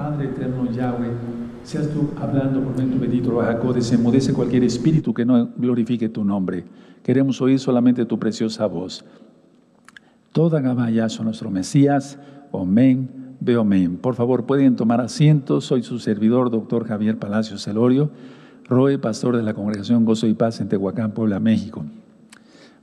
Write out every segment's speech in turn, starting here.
Padre eterno Yahweh, seas tú hablando por medio tu bendito Bajacó, desenmudece cualquier espíritu que no glorifique tu nombre. Queremos oír solamente tu preciosa voz. Toda Gabayazo, nuestro Mesías, Omen, veo Omen. Por favor, pueden tomar asiento. Soy su servidor, doctor Javier Palacios Celorio, Roe, pastor de la Congregación Gozo y Paz en Tehuacán, Puebla, México.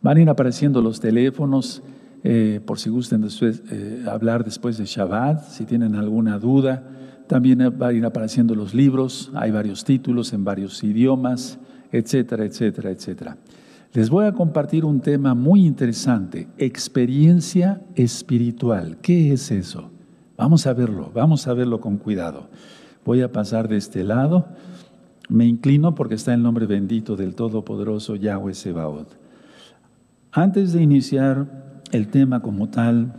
Van a ir apareciendo los teléfonos eh, por si gusten después, eh, hablar después de Shabbat, si tienen alguna duda. También van a ir apareciendo los libros, hay varios títulos en varios idiomas, etcétera, etcétera, etcétera. Les voy a compartir un tema muy interesante, experiencia espiritual. ¿Qué es eso? Vamos a verlo, vamos a verlo con cuidado. Voy a pasar de este lado. Me inclino porque está el nombre bendito del Todopoderoso Yahweh Sebaot. Antes de iniciar el tema como tal,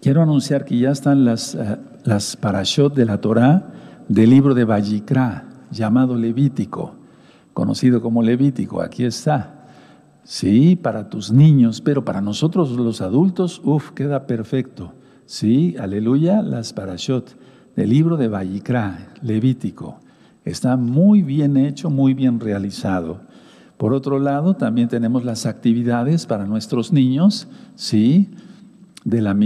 quiero anunciar que ya están las, uh, las parashot de la Torah del libro de Vallicra, llamado Levítico, conocido como Levítico. Aquí está. Sí, para tus niños, pero para nosotros los adultos, uff, queda perfecto. Sí, aleluya, las parashot del libro de Vallicra, Levítico. Está muy bien hecho, muy bien realizado. Por otro lado, también tenemos las actividades para nuestros niños, ¿sí? De, las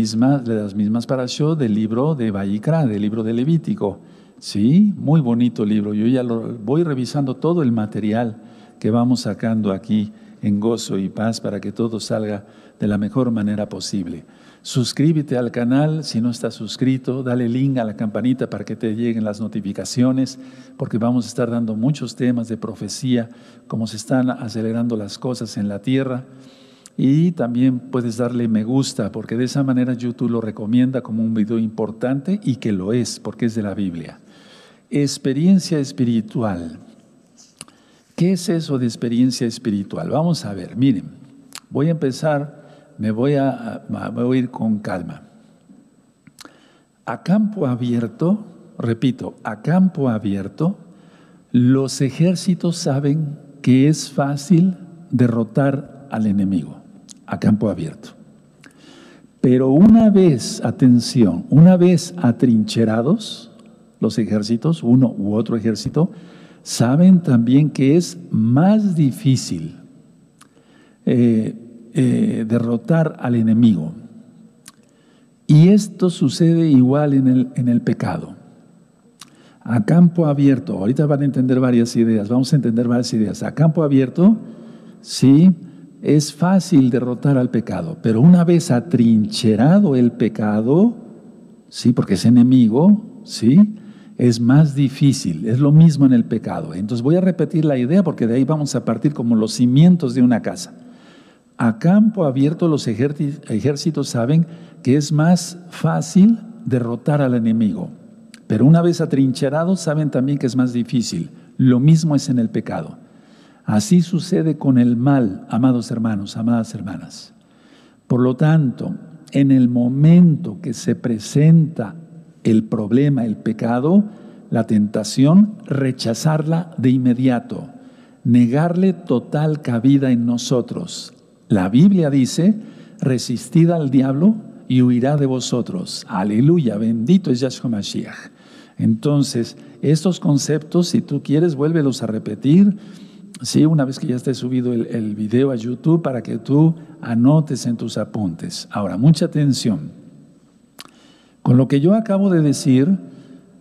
mismas parashot del libro de Vallicra, del libro de Levítico. Sí, muy bonito libro. Yo ya lo voy revisando todo el material que vamos sacando aquí en gozo y paz para que todo salga de la mejor manera posible. Suscríbete al canal si no estás suscrito, dale link a la campanita para que te lleguen las notificaciones, porque vamos a estar dando muchos temas de profecía, cómo se están acelerando las cosas en la tierra. Y también puedes darle me gusta, porque de esa manera YouTube lo recomienda como un video importante y que lo es, porque es de la Biblia. Experiencia espiritual. ¿Qué es eso de experiencia espiritual? Vamos a ver, miren, voy a empezar me voy a, ir con calma. A campo abierto, repito, a campo abierto, los ejércitos saben que es fácil derrotar al enemigo, a campo abierto. Pero una vez, atención, una vez atrincherados los ejércitos, uno u otro ejército, saben también que es más difícil eh, eh, derrotar al enemigo. Y esto sucede igual en el, en el pecado. A campo abierto, ahorita van a entender varias ideas, vamos a entender varias ideas. A campo abierto, sí, es fácil derrotar al pecado, pero una vez atrincherado el pecado, sí, porque es enemigo, sí, es más difícil. Es lo mismo en el pecado. Entonces voy a repetir la idea porque de ahí vamos a partir como los cimientos de una casa. A campo abierto los ejércitos saben que es más fácil derrotar al enemigo, pero una vez atrincherados saben también que es más difícil. Lo mismo es en el pecado. Así sucede con el mal, amados hermanos, amadas hermanas. Por lo tanto, en el momento que se presenta el problema, el pecado, la tentación, rechazarla de inmediato, negarle total cabida en nosotros, la Biblia dice, resistid al diablo y huirá de vosotros. Aleluya, bendito es Yahshua Mashiach. Entonces, estos conceptos, si tú quieres, vuélvelos a repetir. Sí, una vez que ya esté subido el, video a YouTube para que tú anotes en tus apuntes. Ahora, mucha atención. Con lo que yo acabo de decir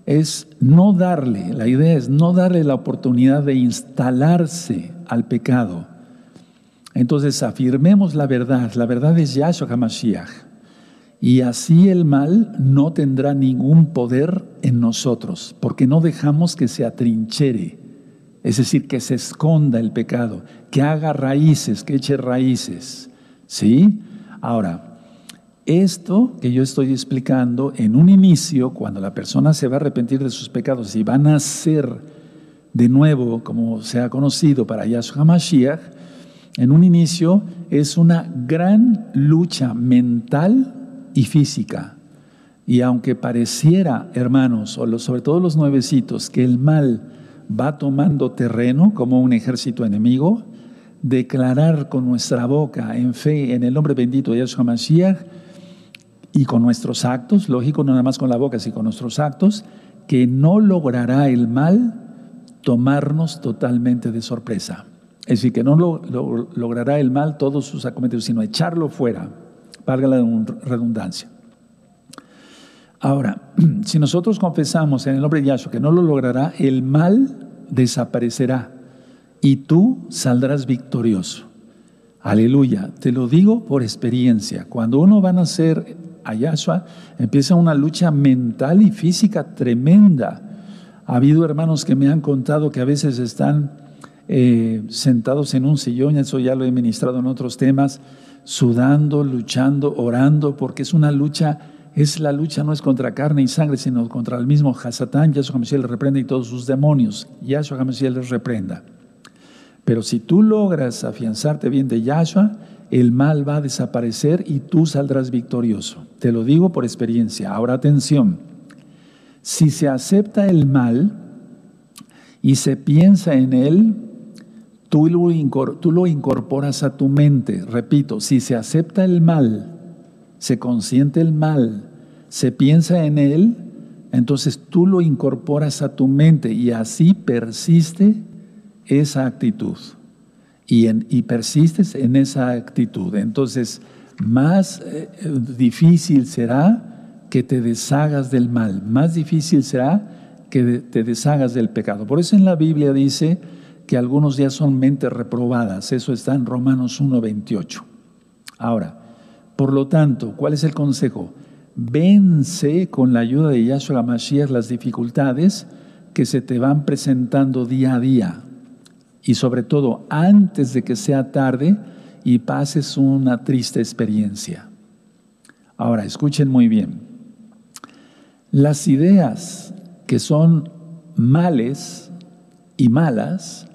es no darle, la idea es no darle la oportunidad de instalarse al pecado entonces afirmemos la verdad. La verdad es Yahshua HaMashiach. Y así el mal no tendrá ningún poder en nosotros, porque no dejamos que se atrinchere, es decir, que se esconda el pecado, que haga raíces, que eche raíces. ¿Sí? Ahora, esto que yo estoy explicando en un inicio, cuando la persona se va a arrepentir de sus pecados y va a nacer de nuevo, como se ha conocido para Yahshua HaMashiach, en un inicio es una gran lucha mental y física. Y aunque pareciera, hermanos, sobre todo los nuevecitos, que el mal va tomando terreno como un ejército enemigo, declarar con nuestra boca en fe en el nombre bendito de Yahshua Mashiach y con nuestros actos, lógico, no nada más con la boca, sino con nuestros actos, que no logrará el mal tomarnos totalmente de sorpresa. Es decir, que no lo, logrará el mal todos sus acometidos, sino echarlo fuera, valga la redundancia. Ahora, si nosotros confesamos en el nombre de Yahshua que no lo logrará, el mal desaparecerá y tú saldrás victorioso. Aleluya, te lo digo por experiencia. Cuando uno va a nacer a Yahshua, empieza una lucha mental y física tremenda. Ha habido hermanos que me han contado que a veces están eh, sentados en un sillón, eso ya lo he ministrado en otros temas, sudando, luchando, orando, porque es una lucha, es la lucha no es contra carne y sangre, sino contra el mismo Hasatán, Yahshua HaMashiach le reprenda y todos sus demonios, Yahshua HaMashiach les reprenda. Pero si tú logras afianzarte bien de Yahshua, el mal va a desaparecer y tú saldrás victorioso. Te lo digo por experiencia. Ahora atención, si se acepta el mal y se piensa en él, tú lo, incorporas a tu mente. Repito, si se acepta el mal, se consiente el mal, se piensa en él, entonces tú lo incorporas a tu mente y así persiste esa actitud y, persistes en esa actitud, entonces más eh, difícil será que te deshagas del mal, más difícil será que te deshagas del pecado. Por eso en la Biblia dice que algunos ya son mentes reprobadas, eso está en Romanos 1.28. Ahora, por lo tanto, ¿cuál es el consejo? Vence con la ayuda de Yahshua Mashiach las dificultades que se te van presentando día a día y sobre todo antes de que sea tarde y pases una triste experiencia. Ahora, escuchen muy bien. Las ideas que son males y malas,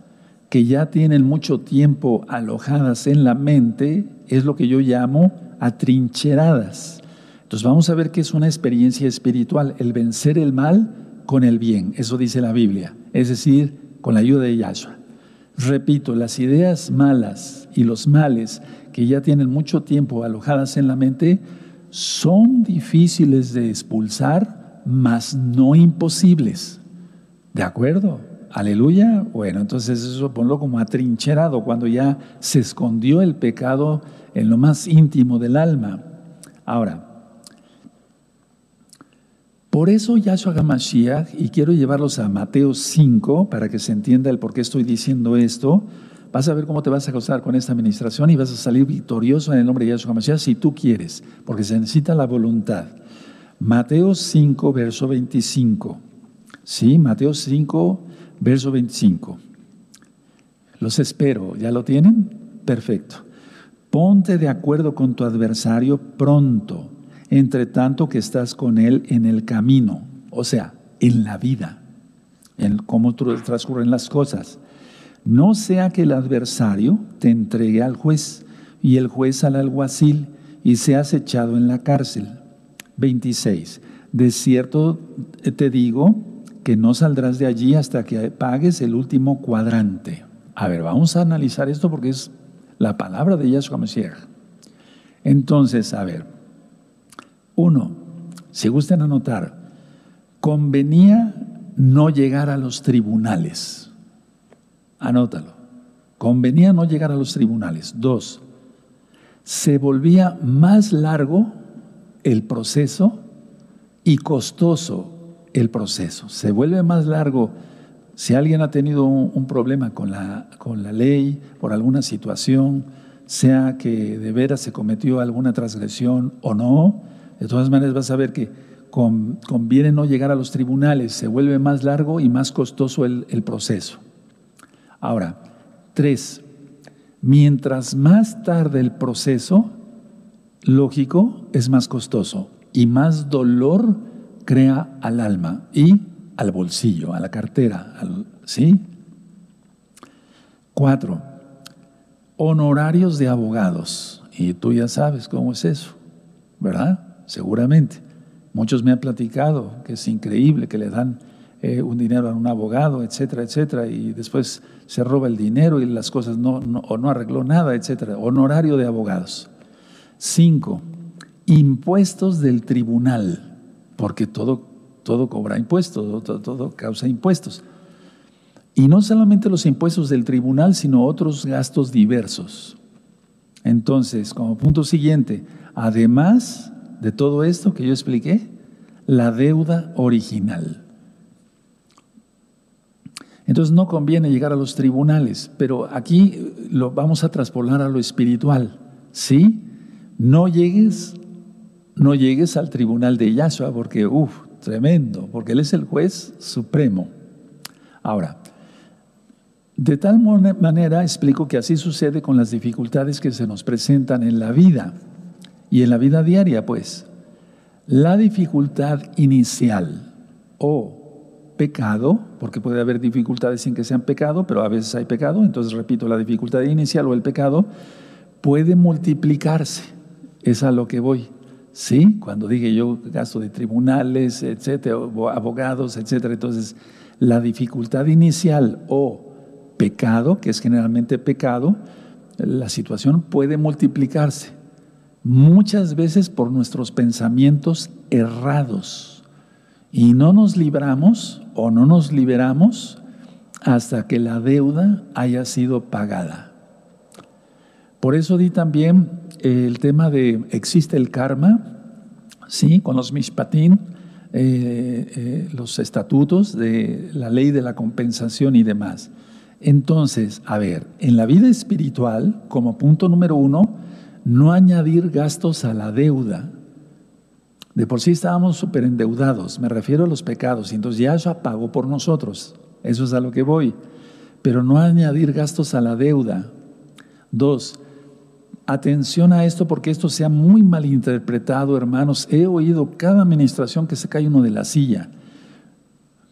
que ya tienen mucho tiempo alojadas en la mente, es lo que yo llamo atrincheradas. Entonces vamos a ver qué es una experiencia espiritual, el vencer el mal con el bien, eso dice la Biblia, es decir, con la ayuda de Yahshua. Repito, las ideas malas y los males que ya tienen mucho tiempo alojadas en la mente son difíciles de expulsar, mas no imposibles. ¿De acuerdo? Aleluya. Bueno, entonces eso ponlo como atrincherado, cuando ya se escondió el pecado en lo más íntimo del alma. Ahora, por eso Yahshua HaMashiach, y quiero llevarlos a Mateo 5 para que se entienda el por qué estoy diciendo esto, vas a ver cómo te vas a gozar con esta administración y vas a salir victorioso en el nombre de Yahshua HaMashiach si tú quieres, porque se necesita la voluntad. Mateo 5, verso 25. Sí, Mateo 5, verso 25. Los espero, ¿ya lo tienen? Perfecto. Ponte de acuerdo con tu adversario pronto entre tanto que estás con Él en el camino, o sea, en la vida, en cómo transcurren las cosas. No sea que el adversario te entregue al juez y el juez al alguacil y seas echado en la cárcel. 26. De cierto te digo que no saldrás de allí hasta que pagues el último cuadrante. A ver, vamos a analizar esto porque es la palabra de Yahshua Mashiach. Entonces, a ver, uno, si gustan anotar, convenía no llegar a los tribunales. Anótalo. Convenía no llegar a los tribunales. Dos, se volvía más largo el proceso y costoso el proceso. Se vuelve más largo si alguien ha tenido un, problema con la, con la ley por alguna situación, sea que de veras se cometió alguna transgresión o no, de todas maneras vas a ver que conviene no llegar a los tribunales, se vuelve más largo y más costoso el, el proceso. Ahora, tres, mientras más tarde el proceso, lógico, es más costoso y más dolor crea al alma y al bolsillo, a la cartera, ¿sí? Cuatro, honorarios de abogados. Y tú ya sabes cómo es eso, ¿verdad? seguramente. Muchos me han platicado que es increíble que le dan eh, un dinero a un abogado, etcétera, etcétera, y después se roba el dinero y las cosas no, o no arregló nada, etcétera. Honorario de abogados. Cinco, impuestos del tribunal, porque todo, todo cobra impuestos, todo, causa impuestos. Y no solamente los impuestos del tribunal, sino otros gastos diversos. Entonces, como punto siguiente, además de todo esto que yo expliqué, la deuda original. Entonces no conviene llegar a los tribunales, pero aquí lo vamos a traspolar a lo espiritual. ¿Sí? No llegues, no llegues al tribunal de Yahshua porque, uff, tremendo, porque Él es el juez supremo. Ahora, de tal manera explico que así sucede con las dificultades que se nos presentan en la vida y en la vida diaria, pues. La dificultad inicial o pecado, porque puede haber dificultades sin que sean pecado, pero a veces hay pecado, entonces repito, la dificultad inicial o el pecado puede multiplicarse. Es a lo que voy. ¿Sí? Cuando dije yo gasto de tribunales, etcétera, abogados, etcétera, entonces la dificultad inicial o pecado, que es generalmente pecado, la situación puede multiplicarse. Muchas veces por nuestros pensamientos errados. Y no nos libramos o no nos liberamos hasta que la deuda haya sido pagada. Por eso di también el tema de existe el karma, sí, con los mishpatim, eh, eh, los estatutos de la ley de la compensación y demás. Entonces, a ver, en la vida espiritual, como punto número uno, no añadir gastos a la deuda. De por sí estábamos súper endeudados, me refiero a los pecados, y entonces ya eso pagó por nosotros, eso es a lo que voy. Pero no añadir gastos a la deuda. Dos, atención a esto porque esto se ha muy mal interpretado, hermanos. He oído cada administración que se cae uno de la silla.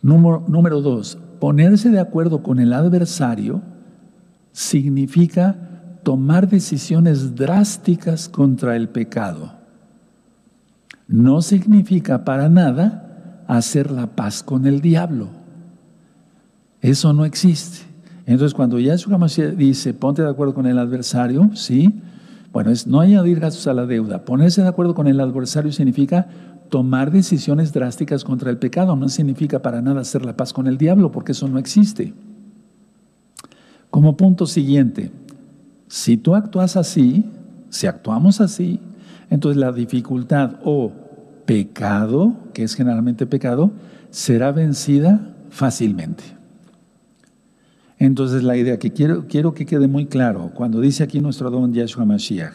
Número, dos, ponerse de acuerdo con el adversario significa tomar decisiones drásticas contra el pecado. No significa para nada hacer la paz con el diablo. Eso no existe. Entonces, cuando Yahshua Mashiach dice, ponte de acuerdo con el adversario, ¿sí? Bueno, es no añadir gastos a la deuda. Ponerse de acuerdo con el adversario significa tomar decisiones drásticas contra el pecado. No significa para nada hacer la paz con el diablo, porque eso no existe. Como punto siguiente, si tú actúas así, si actuamos así, entonces la dificultad o pecado, que es generalmente pecado, será vencida fácilmente. Entonces la idea que quiero, quiero que quede muy claro, cuando dice aquí nuestro don Yahshua Mashiach,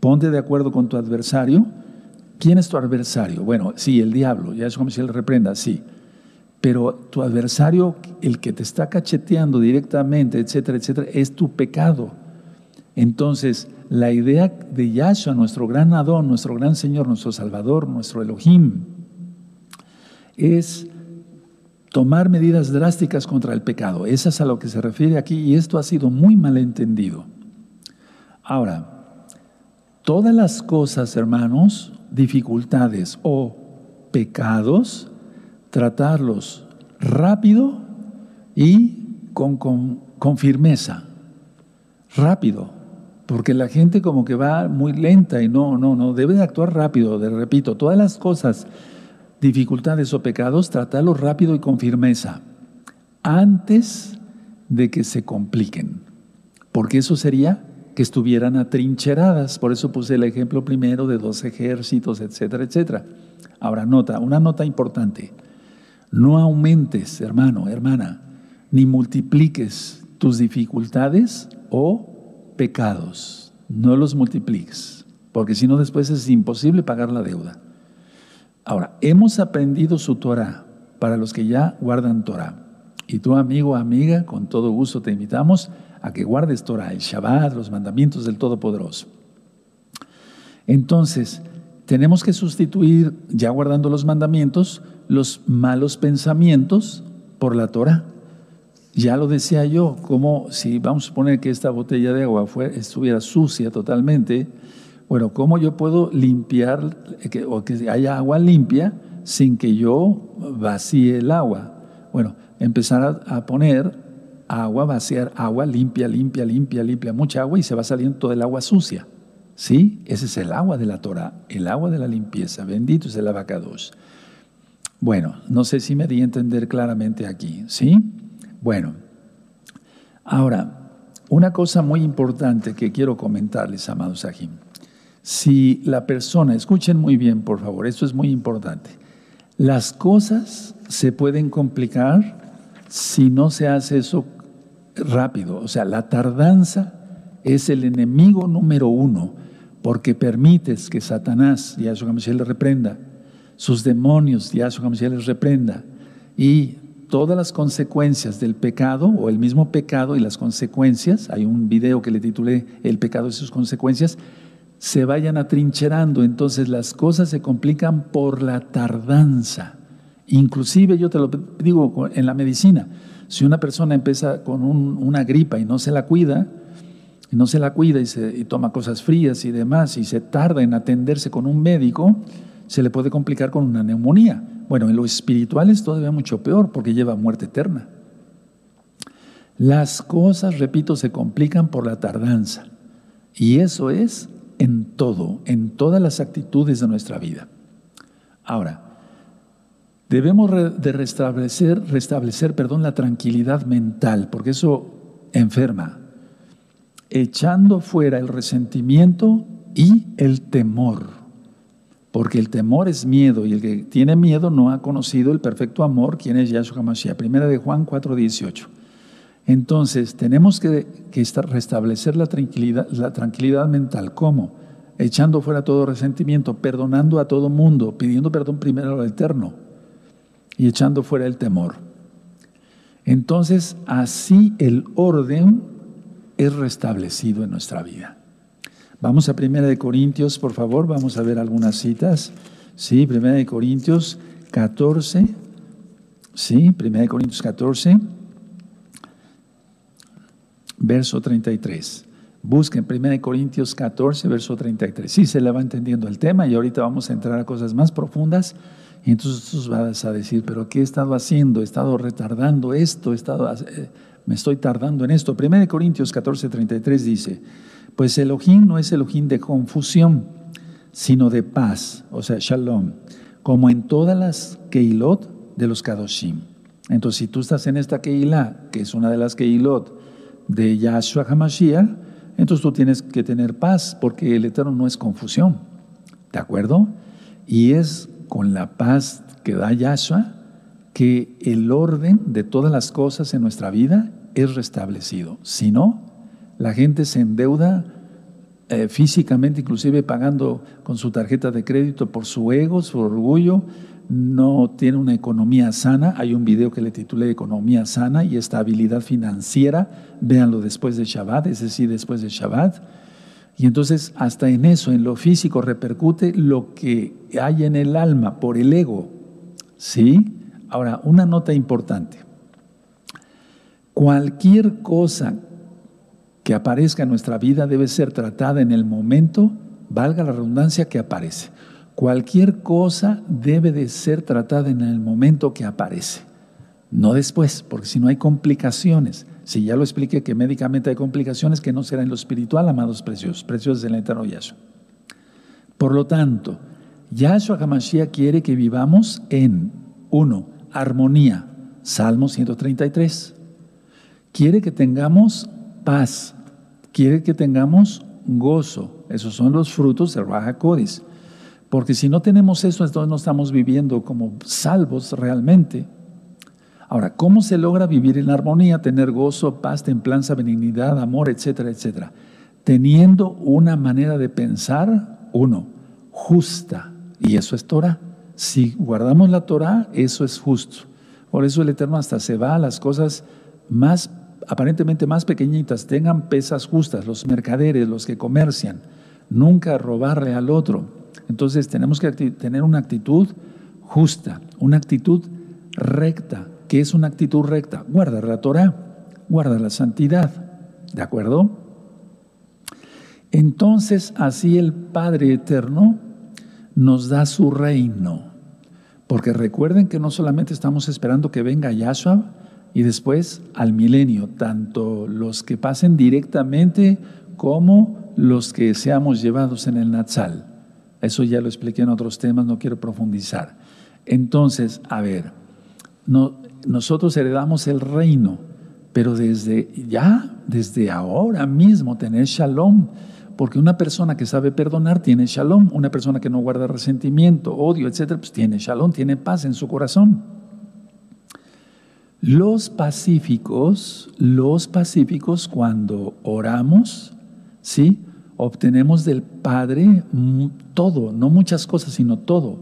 ponte de acuerdo con tu adversario, ¿Quién es tu adversario? Bueno, sí, el diablo, ya es como si él reprenda, sí. Pero tu adversario, el que te está cacheteando directamente, etcétera, etcétera, es tu pecado. Entonces, la idea de Yahshua, nuestro gran Adón, nuestro gran Señor, nuestro Salvador, nuestro Elohim, es tomar medidas drásticas contra el pecado. Eso es a lo que se refiere aquí y esto ha sido muy mal entendido. Ahora, todas las cosas, hermanos, dificultades o pecados, tratarlos rápido y con, con, firmeza. Rápido, porque la gente como que va muy lenta y no, no, no, debe de actuar rápido, de, repito, todas las cosas, dificultades o pecados, tratarlos rápido y con firmeza, antes de que se compliquen, porque eso sería que estuvieran atrincheradas. Por eso puse el ejemplo primero de dos ejércitos, etcétera, etcétera. Ahora, nota, una nota importante. No aumentes, hermano, hermana, ni multipliques tus dificultades o pecados. No los multipliques, porque si no después es imposible pagar la deuda. Ahora, hemos aprendido su Torah para los que ya guardan Torah. Y tú, amigo, amiga, con todo gusto te invitamos a que guardes Torah, el Shabbat, los mandamientos del Todopoderoso. Entonces, tenemos que sustituir, ya guardando los mandamientos, los malos pensamientos por la Torah. Ya lo decía yo, como si vamos a suponer que esta botella de agua estuviera sucia totalmente, bueno, ¿cómo yo puedo limpiar o que haya agua limpia sin que yo vacíe el agua? Bueno, empezar a poner agua, vaciar agua limpia, limpia, limpia, limpia, mucha agua y se va saliendo todo el agua sucia. ¿Sí? Ese es el agua de la Torah, el agua de la limpieza. Bendito es el abacados. Bueno, no sé si me di a entender claramente aquí, ¿sí? Bueno, ahora, una cosa muy importante que quiero comentarles, amados Ajim. Si la persona, escuchen muy bien, por favor, esto es muy importante. Las cosas se pueden complicar si no se hace eso rápido. O sea, la tardanza es el enemigo número uno, porque permites que Satanás, y a su le reprenda, sus demonios, Yahshua HaMashiach les reprenda. Y todas las consecuencias del pecado, o el mismo pecado y las consecuencias, hay un video que le titulé El pecado y sus consecuencias, se vayan atrincherando. Entonces las cosas se complican por la tardanza. Inclusive yo te lo digo en la medicina, si una persona empieza con una gripa y no se la cuida, y no se la cuida y, y toma cosas frías y demás, y se tarda en atenderse con un médico, se le puede complicar con una neumonía. Bueno, en lo espiritual es todavía mucho peor porque lleva muerte eterna. Las cosas, repito, se complican por la tardanza. Y eso es en todo, en todas las actitudes de nuestra vida. Ahora, debemos de restablecer, restablecer perdón, la tranquilidad mental, porque eso enferma, echando fuera el resentimiento y el temor. Porque el temor es miedo y el que tiene miedo no ha conocido el perfecto amor, quien es Yahshua HaMashiach. Primera de Juan 4:18. Entonces, tenemos que, restablecer la tranquilidad, la tranquilidad mental. ¿Cómo? Echando fuera todo resentimiento, perdonando a todo mundo, pidiendo perdón primero al Eterno y echando fuera el temor. Entonces, así el orden es restablecido en nuestra vida. Vamos a Primera de Corintios, por favor, vamos a ver algunas citas. Sí, Primera de Corintios 14. Sí, Primera de Corintios 14, verso 33. Busquen Primera de Corintios 14, verso 33. Sí, se le va entendiendo el tema y ahorita vamos a entrar a cosas más profundas. Entonces tú vas a decir, pero ¿qué he estado haciendo? He estado retardando esto, he estado, eh, me estoy tardando en esto. Primera de Corintios 14, 33 dice, pues Elohim no es Elohim de confusión, sino de paz, o sea, shalom, como en todas las keilot de los kadoshim. Entonces, si tú estás en esta keilá, que es una de las keilot de Yahshua HaMashiach, entonces tú tienes que tener paz, porque el Eterno no es confusión, ¿de acuerdo? Y es con la paz que da Yahshua que el orden de todas las cosas en nuestra vida es restablecido. Si no, la gente se endeuda eh, físicamente, inclusive pagando con su tarjeta de crédito por su ego, su orgullo, no tiene una economía sana. Hay un video que le titulé Economía sana y estabilidad financiera. Véanlo después de Shabbat, es decir, después de Shabbat. Y entonces hasta en eso, en lo físico, repercute lo que hay en el alma por el ego. ¿Sí? Ahora, una nota importante. Cualquier cosa que aparezca en nuestra vida debe ser tratada en el momento, valga la redundancia, que aparece. Cualquier cosa debe de ser tratada en el momento que aparece, no después, porque si no hay complicaciones. Si ya lo expliqué que médicamente hay complicaciones que no serán en lo espiritual, amados preciosos, preciosos del eterno Yahshua. Por lo tanto, Yahshua HaMashiach quiere que vivamos en, uno, armonía, Salmo 133. Quiere que tengamos paz, quiere que tengamos gozo. Esos son los frutos del Raja Codis. Porque si no tenemos eso, entonces no estamos viviendo como salvos realmente. Ahora, ¿cómo se logra vivir en armonía, tener gozo, paz, templanza, benignidad, amor, etcétera, etcétera? Teniendo una manera de pensar, uno, justa. Y eso es Torah. Si guardamos la Torah, eso es justo. Por eso el Eterno hasta se va a las cosas más aparentemente más pequeñitas tengan pesas justas, los mercaderes, los que comercian, nunca robarle al otro. Entonces tenemos que tener una actitud justa, una actitud recta. ¿Qué es una actitud recta? Guardar la Torah, guardar la santidad. ¿De acuerdo? Entonces así el Padre Eterno nos da su reino. Porque recuerden que no solamente estamos esperando que venga Yahshua, y después al milenio, tanto los que pasen directamente como los que seamos llevados en el Natsal. Eso ya lo expliqué en otros temas, no quiero profundizar. Entonces, a ver, no, nosotros heredamos el reino, pero desde ya, desde ahora mismo, tener shalom. Porque una persona que sabe perdonar tiene shalom, una persona que no guarda resentimiento, odio, etcétera, pues tiene shalom, tiene paz en su corazón. Los pacíficos, los pacíficos cuando oramos, ¿sí? Obtenemos del Padre todo, no muchas cosas, sino todo.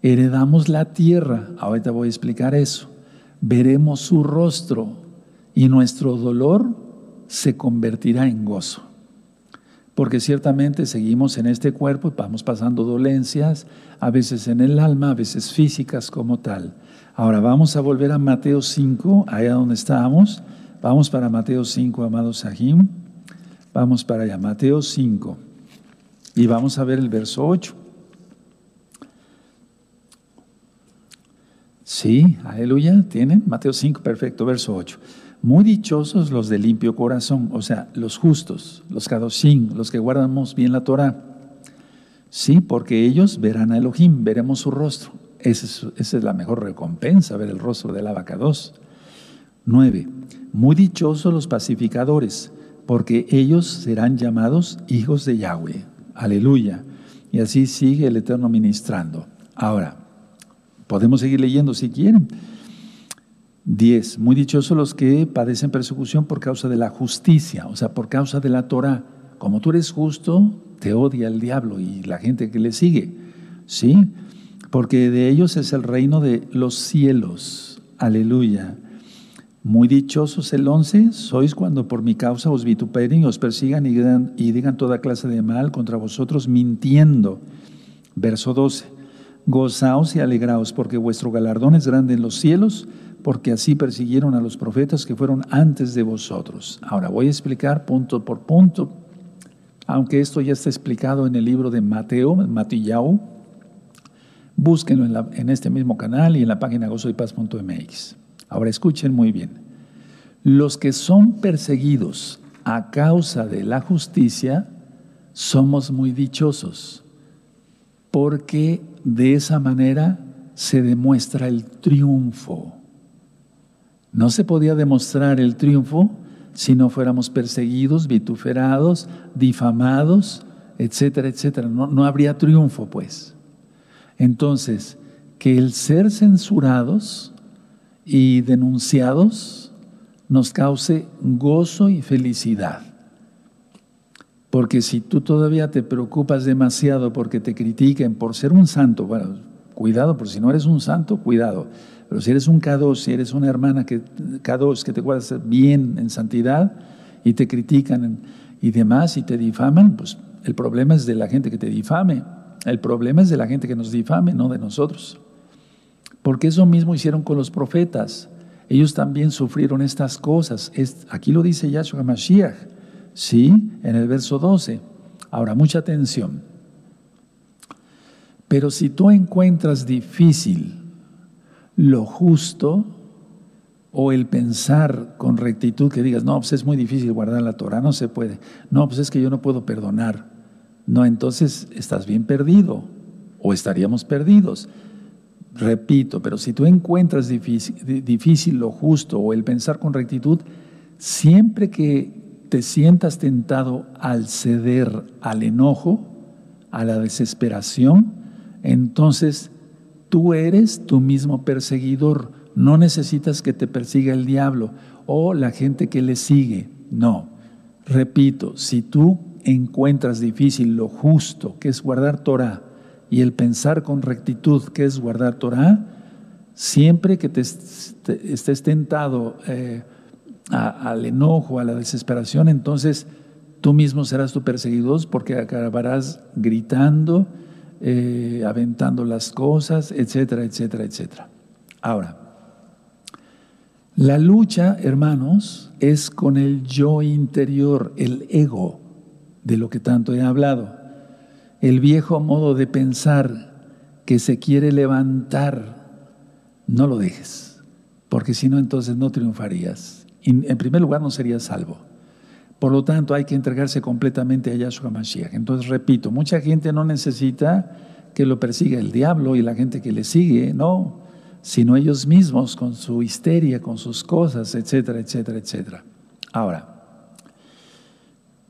Heredamos la tierra, ahorita voy a explicar eso. Veremos su rostro y nuestro dolor se convertirá en gozo. Porque ciertamente seguimos en este cuerpo vamos pasando dolencias, a veces en el alma, a veces físicas como tal. Ahora vamos a volver a Mateo 5, allá donde estábamos. Vamos para Mateo 5, amados Sahim. Vamos para allá, Mateo 5. Y vamos a ver el verso 8. Sí, aleluya, tienen Mateo 5, perfecto, verso 8. Muy dichosos los de limpio corazón, o sea, los justos, los kadoshim, los que guardamos bien la Torah. Sí, porque ellos verán a Elohim, veremos su rostro. Esa es, la mejor recompensa, ver el rostro del abacados. 9. Muy dichosos los pacificadores, porque ellos serán llamados hijos de Yahweh. Aleluya. Y así sigue el Eterno ministrando. Ahora, podemos seguir leyendo si quieren. 10. Muy dichosos los que padecen persecución por causa de la justicia, o sea, por causa de la Torah. Como tú eres justo, te odia el diablo y la gente que le sigue. ¿Sí? Porque de ellos es el reino de los cielos. Aleluya. Muy dichosos el 11, sois cuando por mi causa os vituperen y os persigan y digan, toda clase de mal contra vosotros mintiendo. Verso 12, gozaos y alegraos porque vuestro galardón es grande en los cielos porque así persiguieron a los profetas que fueron antes de vosotros. Ahora voy a explicar punto por punto, aunque esto ya está explicado en el libro de Mateo, Matillao, búsquenlo en, en este mismo canal y en la página gozoypaz.mx. Ahora escuchen muy bien. Los que son perseguidos a causa de la justicia, somos muy dichosos, porque de esa manera se demuestra el triunfo. No se podía demostrar el triunfo si no fuéramos perseguidos, vituferados, difamados, etcétera, etcétera. No, no habría triunfo, pues. Entonces, que el ser censurados y denunciados nos cause gozo y felicidad. Porque si tú todavía te preocupas demasiado porque te critiquen por ser un santo, bueno, cuidado, por si no eres un santo, cuidado. Pero si eres un K2, si eres una hermana que, K2 que te guardas bien en santidad y te critican y demás y te difaman, pues el problema es de la gente que te difame. El problema es de la gente que nos difame, no de nosotros. Porque eso mismo hicieron con los profetas. Ellos también sufrieron estas cosas. aquí lo dice Yahshua Mashiach, ¿sí? En el verso 12. Ahora, mucha atención. Pero si tú encuentras difícil lo justo o el pensar con rectitud que digas, no, pues es muy difícil guardar la Torah, no se puede. No, pues es que yo no puedo perdonar. No, entonces estás bien perdido o estaríamos perdidos. Repito, pero si tú encuentras difícil, lo justo o el pensar con rectitud, siempre que te sientas tentado al ceder al enojo, a la desesperación, entonces Tú eres tu mismo perseguidor. No necesitas que te persiga el diablo o la gente que le sigue. No. Repito, si tú encuentras difícil lo justo, que es guardar Torah, y el pensar con rectitud, que es guardar Torah, siempre que te, estés tentado eh, al enojo, a la desesperación, entonces tú mismo serás tu perseguidor porque acabarás gritando, eh, aventando las cosas, etcétera, etcétera, etcétera. Ahora, la lucha, hermanos, es con el yo interior, el ego, de lo que tanto he hablado. El viejo modo de pensar que se quiere levantar, no lo dejes, porque si no, entonces no triunfarías. En primer lugar, no serías salvo. Por lo tanto, hay que entregarse completamente a Yahshua Mashiach. Entonces, repito, mucha gente no necesita que lo persiga el diablo y la gente que le sigue, no, sino ellos mismos con su histeria, con sus cosas, etcétera, etcétera, etcétera. Ahora,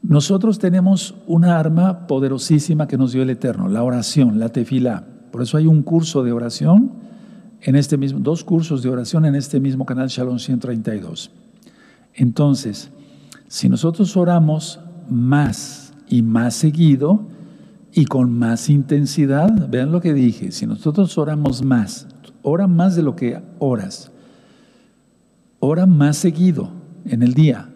nosotros tenemos una arma poderosísima que nos dio el Eterno, la oración, la tefilá. Por eso hay un curso de oración en este mismo, dos cursos de oración en este mismo canal Shalom 132. Entonces, si nosotros oramos más y más seguido y con más intensidad, vean lo que dije, si nosotros oramos más, ora más de lo que oras, ora más seguido en el día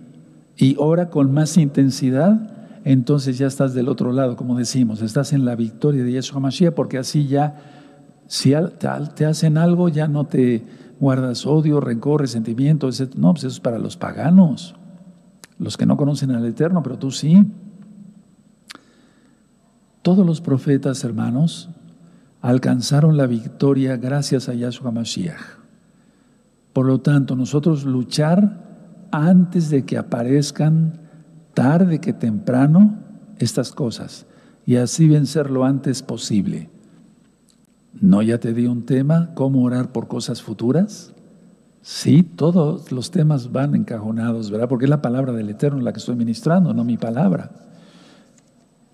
y ora con más intensidad, entonces ya estás del otro lado, como decimos, estás en la victoria de Yeshua Mashiach, porque así ya, si te hacen algo, ya no te guardas odio, rencor, resentimiento, no, pues eso es para los paganos los que no conocen al Eterno, pero tú sí. Todos los profetas, hermanos, alcanzaron la victoria gracias a Yahshua Mashiach. Por lo tanto, nosotros luchar antes de que aparezcan, tarde que temprano, estas cosas, y así vencer lo antes posible. ¿No ya te di un tema, cómo orar por cosas futuras? Sí, todos los temas van encajonados, ¿verdad? Porque es la palabra del Eterno la que estoy ministrando, no mi palabra.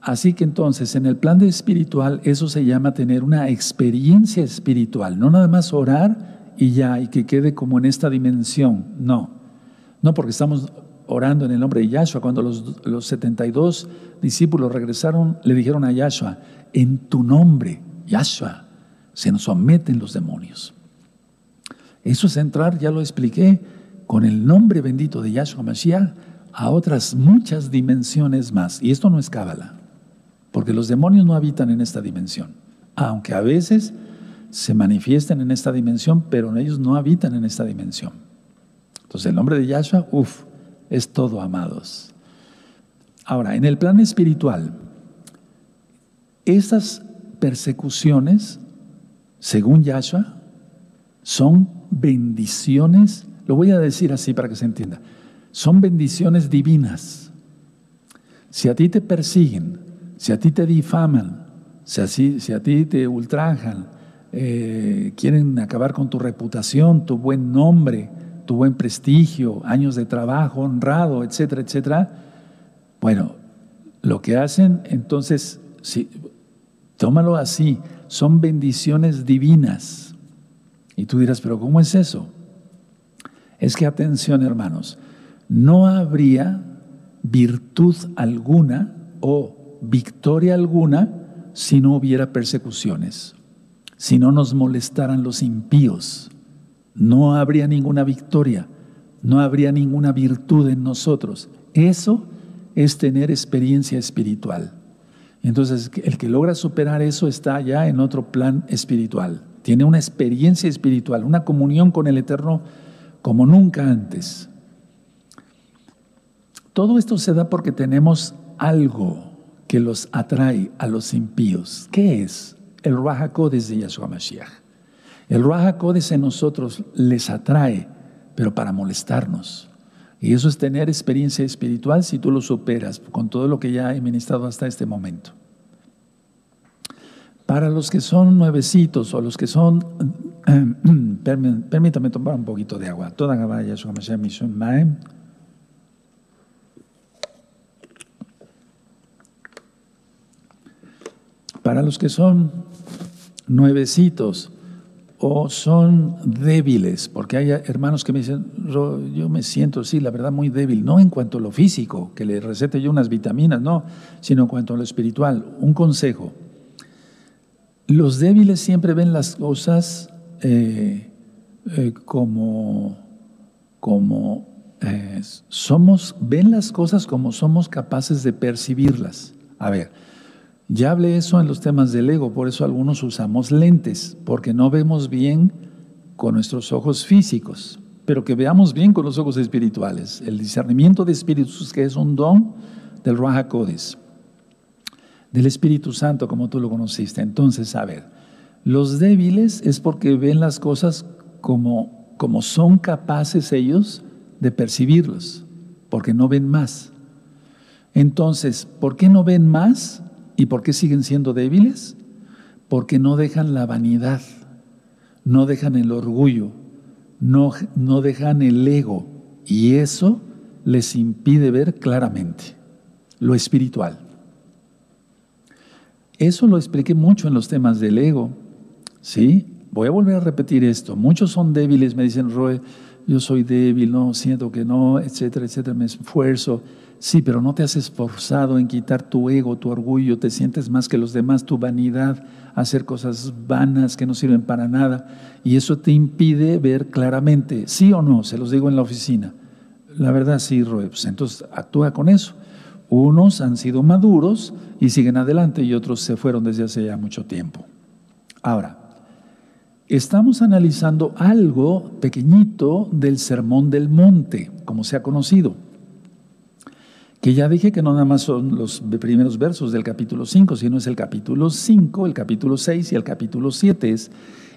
Así que entonces, en el plan de espiritual, eso se llama tener una experiencia espiritual, no nada más orar y ya, y que quede como en esta dimensión, no. No porque estamos orando en el nombre de Yahshua. Cuando los, los 72 discípulos regresaron, le dijeron a Yahshua, en tu nombre, Yahshua, se nos someten los demonios. Eso es entrar, ya lo expliqué, con el nombre bendito de Yahshua Mashiach a otras muchas dimensiones más. Y esto no es cábala, porque los demonios no habitan en esta dimensión, aunque a veces se manifiestan en esta dimensión, pero ellos no habitan en esta dimensión. Entonces el nombre de Yahshua, uff, es todo, amados. Ahora, en el plan espiritual, esas persecuciones, según Yahshua, son bendiciones, lo voy a decir así para que se entienda, son bendiciones divinas. Si a ti te persiguen, si a ti te difaman, si a, ti te ultrajan, eh, quieren acabar con tu reputación, tu buen nombre, tu buen prestigio, años de trabajo honrado, etcétera, etcétera, bueno, lo que hacen entonces, si, tómalo así, son bendiciones divinas. Y tú dirás, pero ¿cómo es eso? Es que atención hermanos, no habría virtud alguna o victoria alguna si no hubiera persecuciones, si no nos molestaran los impíos. No habría ninguna victoria, no habría ninguna virtud en nosotros. Eso es tener experiencia espiritual. Entonces, el que logra superar eso está ya en otro plan espiritual tiene una experiencia espiritual, una comunión con el Eterno como nunca antes. Todo esto se da porque tenemos algo que los atrae a los impíos. ¿Qué es? El Ruach de Yahshua Mashiach. El Ruach en nosotros les atrae, pero para molestarnos. Y eso es tener experiencia espiritual si tú lo superas con todo lo que ya he ministrado hasta este momento. Para los que son nuevecitos o los que son, permítame tomar un poquito de agua. Toda Gabaya, Para los que son nuevecitos o son débiles, porque hay hermanos que me dicen, yo me siento, sí, la verdad, muy débil, no en cuanto a lo físico, que le recete yo unas vitaminas, no, sino en cuanto a lo espiritual. Un consejo, los débiles siempre ven las cosas eh, eh, como, como eh, somos, ven las cosas como somos capaces de percibirlas. A ver, ya hablé eso en los temas del ego, por eso algunos usamos lentes, porque no vemos bien con nuestros ojos físicos, pero que veamos bien con los ojos espirituales. El discernimiento de espíritus, que es un don del Raja del Espíritu Santo como tú lo conociste. Entonces, a ver, los débiles es porque ven las cosas como, como son capaces ellos de percibirlos, porque no ven más. Entonces, ¿por qué no ven más y por qué siguen siendo débiles? Porque no dejan la vanidad, no dejan el orgullo, no, no dejan el ego y eso les impide ver claramente lo espiritual. Eso lo expliqué mucho en los temas del ego. ¿Sí? Voy a volver a repetir esto. Muchos son débiles, me dicen, Roe, yo soy débil, no, siento que no, etcétera, etcétera, me esfuerzo. Sí, pero no te has esforzado en quitar tu ego, tu orgullo, te sientes más que los demás, tu vanidad, hacer cosas vanas que no sirven para nada. Y eso te impide ver claramente, sí o no, se los digo en la oficina. La verdad sí, Roe, pues entonces actúa con eso. Unos han sido maduros y siguen adelante y otros se fueron desde hace ya mucho tiempo. Ahora, estamos analizando algo pequeñito del Sermón del Monte, como se ha conocido, que ya dije que no nada más son los primeros versos del capítulo 5, sino es el capítulo 5, el capítulo 6 y el capítulo 7. Es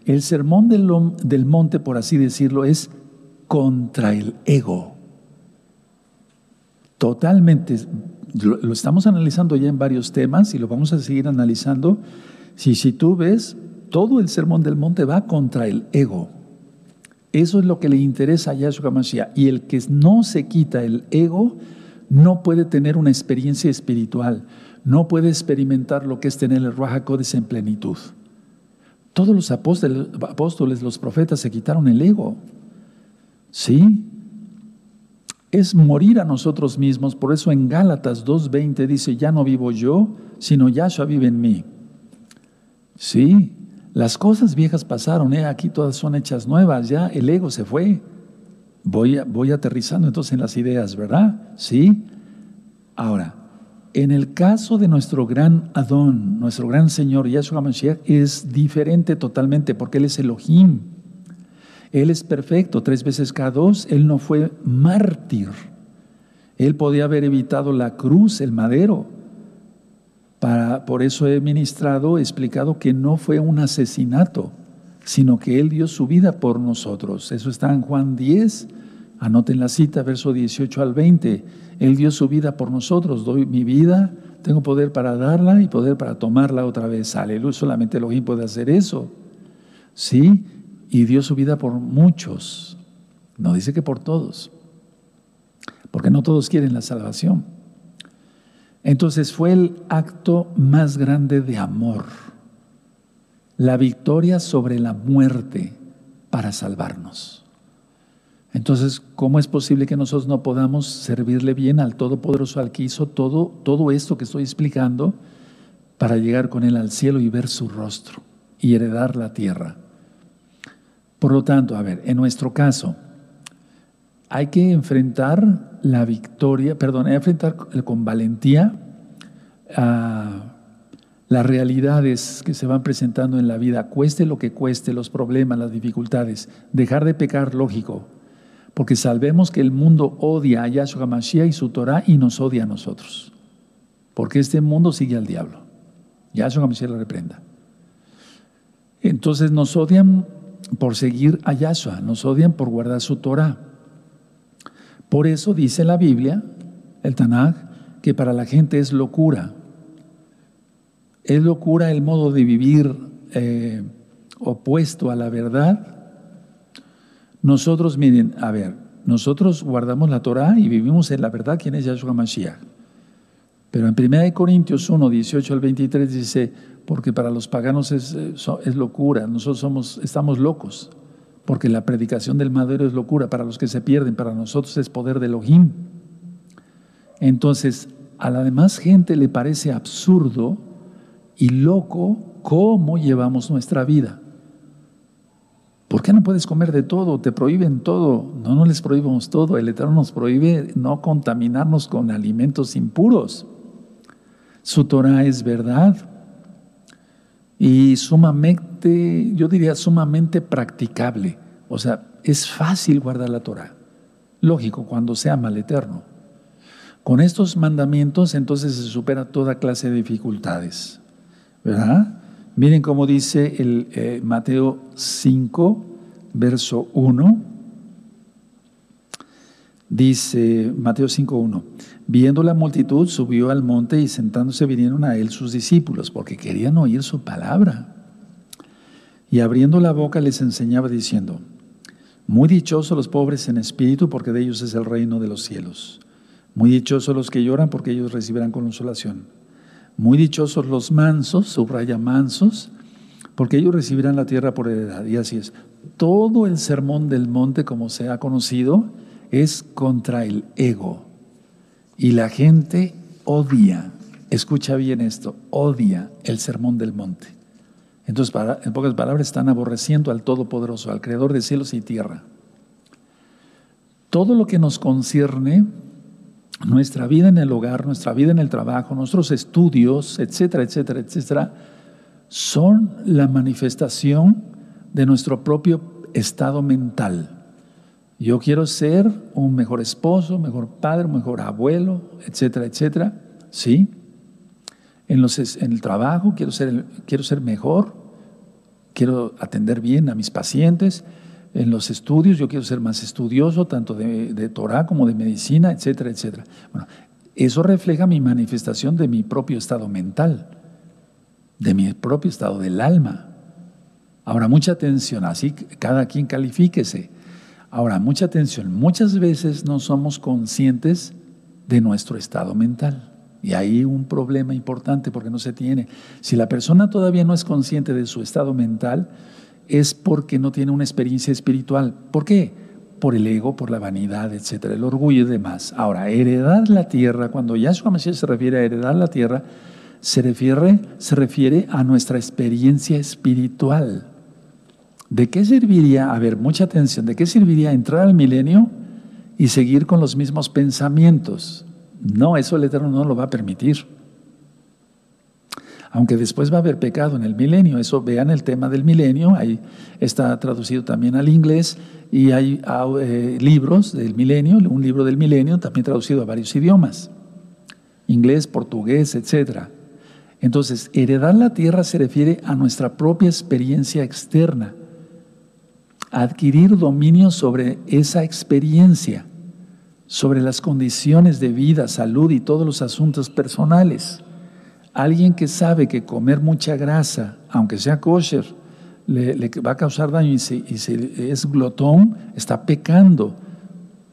el Sermón del, Monte, por así decirlo, es contra el ego. Totalmente lo, estamos analizando ya en varios temas y lo vamos a seguir analizando. Si, si tú ves, todo el sermón del monte va contra el ego. Eso es lo que le interesa a Yahshua Mashiach. Y el que no se quita el ego no puede tener una experiencia espiritual, no puede experimentar lo que es tener el Ruach en plenitud. Todos los apóstoles, apóstoles, los profetas se quitaron el ego. ¿Sí? es morir a nosotros mismos. Por eso en Gálatas 2.20 dice, ya no vivo yo, sino Yahshua vive en mí. Sí, las cosas viejas pasaron, ¿eh? aquí todas son hechas nuevas, ya el ego se fue. Voy, voy aterrizando entonces en las ideas, ¿verdad? Sí. Ahora, en el caso de nuestro gran Adón, nuestro gran Señor Yahshua Mashiach, es diferente totalmente porque Él es Elohim. Él es perfecto, tres veces cada dos, Él no fue mártir. Él podía haber evitado la cruz, el madero. Por eso he ministrado, he explicado que no fue un asesinato, sino que Él dio su vida por nosotros. Eso está en Juan 10, anoten la cita, verso 18 al 20. Él dio su vida por nosotros, doy mi vida, tengo poder para darla y poder para tomarla otra vez. Aleluya, solamente Elohim puede hacer eso. ¿Sí? y dio su vida por muchos. No dice que por todos, porque no todos quieren la salvación. Entonces fue el acto más grande de amor, la victoria sobre la muerte para salvarnos. Entonces, ¿cómo es posible que nosotros no podamos servirle bien al Todopoderoso, al que hizo todo, todo esto que estoy explicando, para llegar con Él al cielo y ver su rostro y heredar la tierra? Por lo tanto, a ver, en nuestro caso, hay que enfrentar la victoria, perdón, hay que enfrentar con valentía a las realidades que se van presentando en la vida, cueste lo que cueste, los problemas, las dificultades, dejar de pecar, lógico, porque sabemos que el mundo odia a Yahshua Mashiach y su Torah y nos odia a nosotros, porque este mundo sigue al diablo. Yahshua Mashiach lo reprenda. Entonces nos odian por seguir a Yahshua, nos odian por guardar su Torah. Por eso dice la Biblia, el Tanaj, que para la gente es locura. Es locura el modo de vivir eh, opuesto a la verdad. Nosotros, miren, a ver, nosotros guardamos la Torah y vivimos en la verdad, ¿quién es Yahshua Mashiach? Pero en 1 Corintios 1, 18 al 23 dice, porque para los paganos es, eh, es locura, nosotros somos, estamos locos, porque la predicación del madero es locura, para los que se pierden, para nosotros es poder de Elohim. Entonces, a la demás gente le parece absurdo y loco cómo llevamos nuestra vida. ¿Por qué no puedes comer de todo? Te prohíben todo. No, no les prohibimos todo. El Eterno nos prohíbe no contaminarnos con alimentos impuros. Su Torah es verdad y sumamente, yo diría sumamente practicable. O sea, es fácil guardar la Torah. Lógico, cuando se ama al Eterno. Con estos mandamientos entonces se supera toda clase de dificultades. ¿Verdad? Miren cómo dice el eh, Mateo 5, verso 1. Dice Mateo 5, 1. Viendo la multitud, subió al monte y sentándose vinieron a él sus discípulos, porque querían oír su palabra. Y abriendo la boca les enseñaba diciendo, muy dichosos los pobres en espíritu, porque de ellos es el reino de los cielos. Muy dichosos los que lloran, porque ellos recibirán consolación. Muy dichosos los mansos, subraya mansos, porque ellos recibirán la tierra por heredad. Y así es. Todo el sermón del monte, como se ha conocido, es contra el ego. Y la gente odia, escucha bien esto, odia el sermón del monte. Entonces, en pocas palabras, están aborreciendo al Todopoderoso, al Creador de cielos y tierra. Todo lo que nos concierne, nuestra vida en el hogar, nuestra vida en el trabajo, nuestros estudios, etcétera, etcétera, etcétera, son la manifestación de nuestro propio estado mental. Yo quiero ser un mejor esposo, mejor padre, mejor abuelo, etcétera, etcétera. ¿Sí? En, el trabajo quiero ser, quiero ser mejor, quiero atender bien a mis pacientes. En los estudios yo quiero ser más estudioso, tanto de, de Torah como de medicina, etcétera, etcétera. Bueno, eso refleja mi manifestación de mi propio estado mental, de mi propio estado del alma. Ahora, mucha atención, así cada quien califíquese. Ahora, mucha atención, muchas veces no somos conscientes de nuestro estado mental. Y hay un problema importante porque no se tiene. Si la persona todavía no es consciente de su estado mental, es porque no tiene una experiencia espiritual. ¿Por qué? Por el ego, por la vanidad, etcétera, el orgullo y demás. Ahora, heredar la tierra, cuando Yahshua Mashiach se refiere a heredar la tierra, se refiere, se refiere a nuestra experiencia espiritual. ¿De qué serviría, a ver, mucha atención, de qué serviría entrar al milenio y seguir con los mismos pensamientos? No, eso el Eterno no lo va a permitir. Aunque después va a haber pecado en el milenio, eso vean el tema del milenio, ahí está traducido también al inglés y hay eh, libros del milenio, un libro del milenio también traducido a varios idiomas, inglés, portugués, etc. Entonces, heredar la tierra se refiere a nuestra propia experiencia externa adquirir dominio sobre esa experiencia, sobre las condiciones de vida, salud y todos los asuntos personales. Alguien que sabe que comer mucha grasa, aunque sea kosher, le, va a causar daño y, si es glotón, está pecando.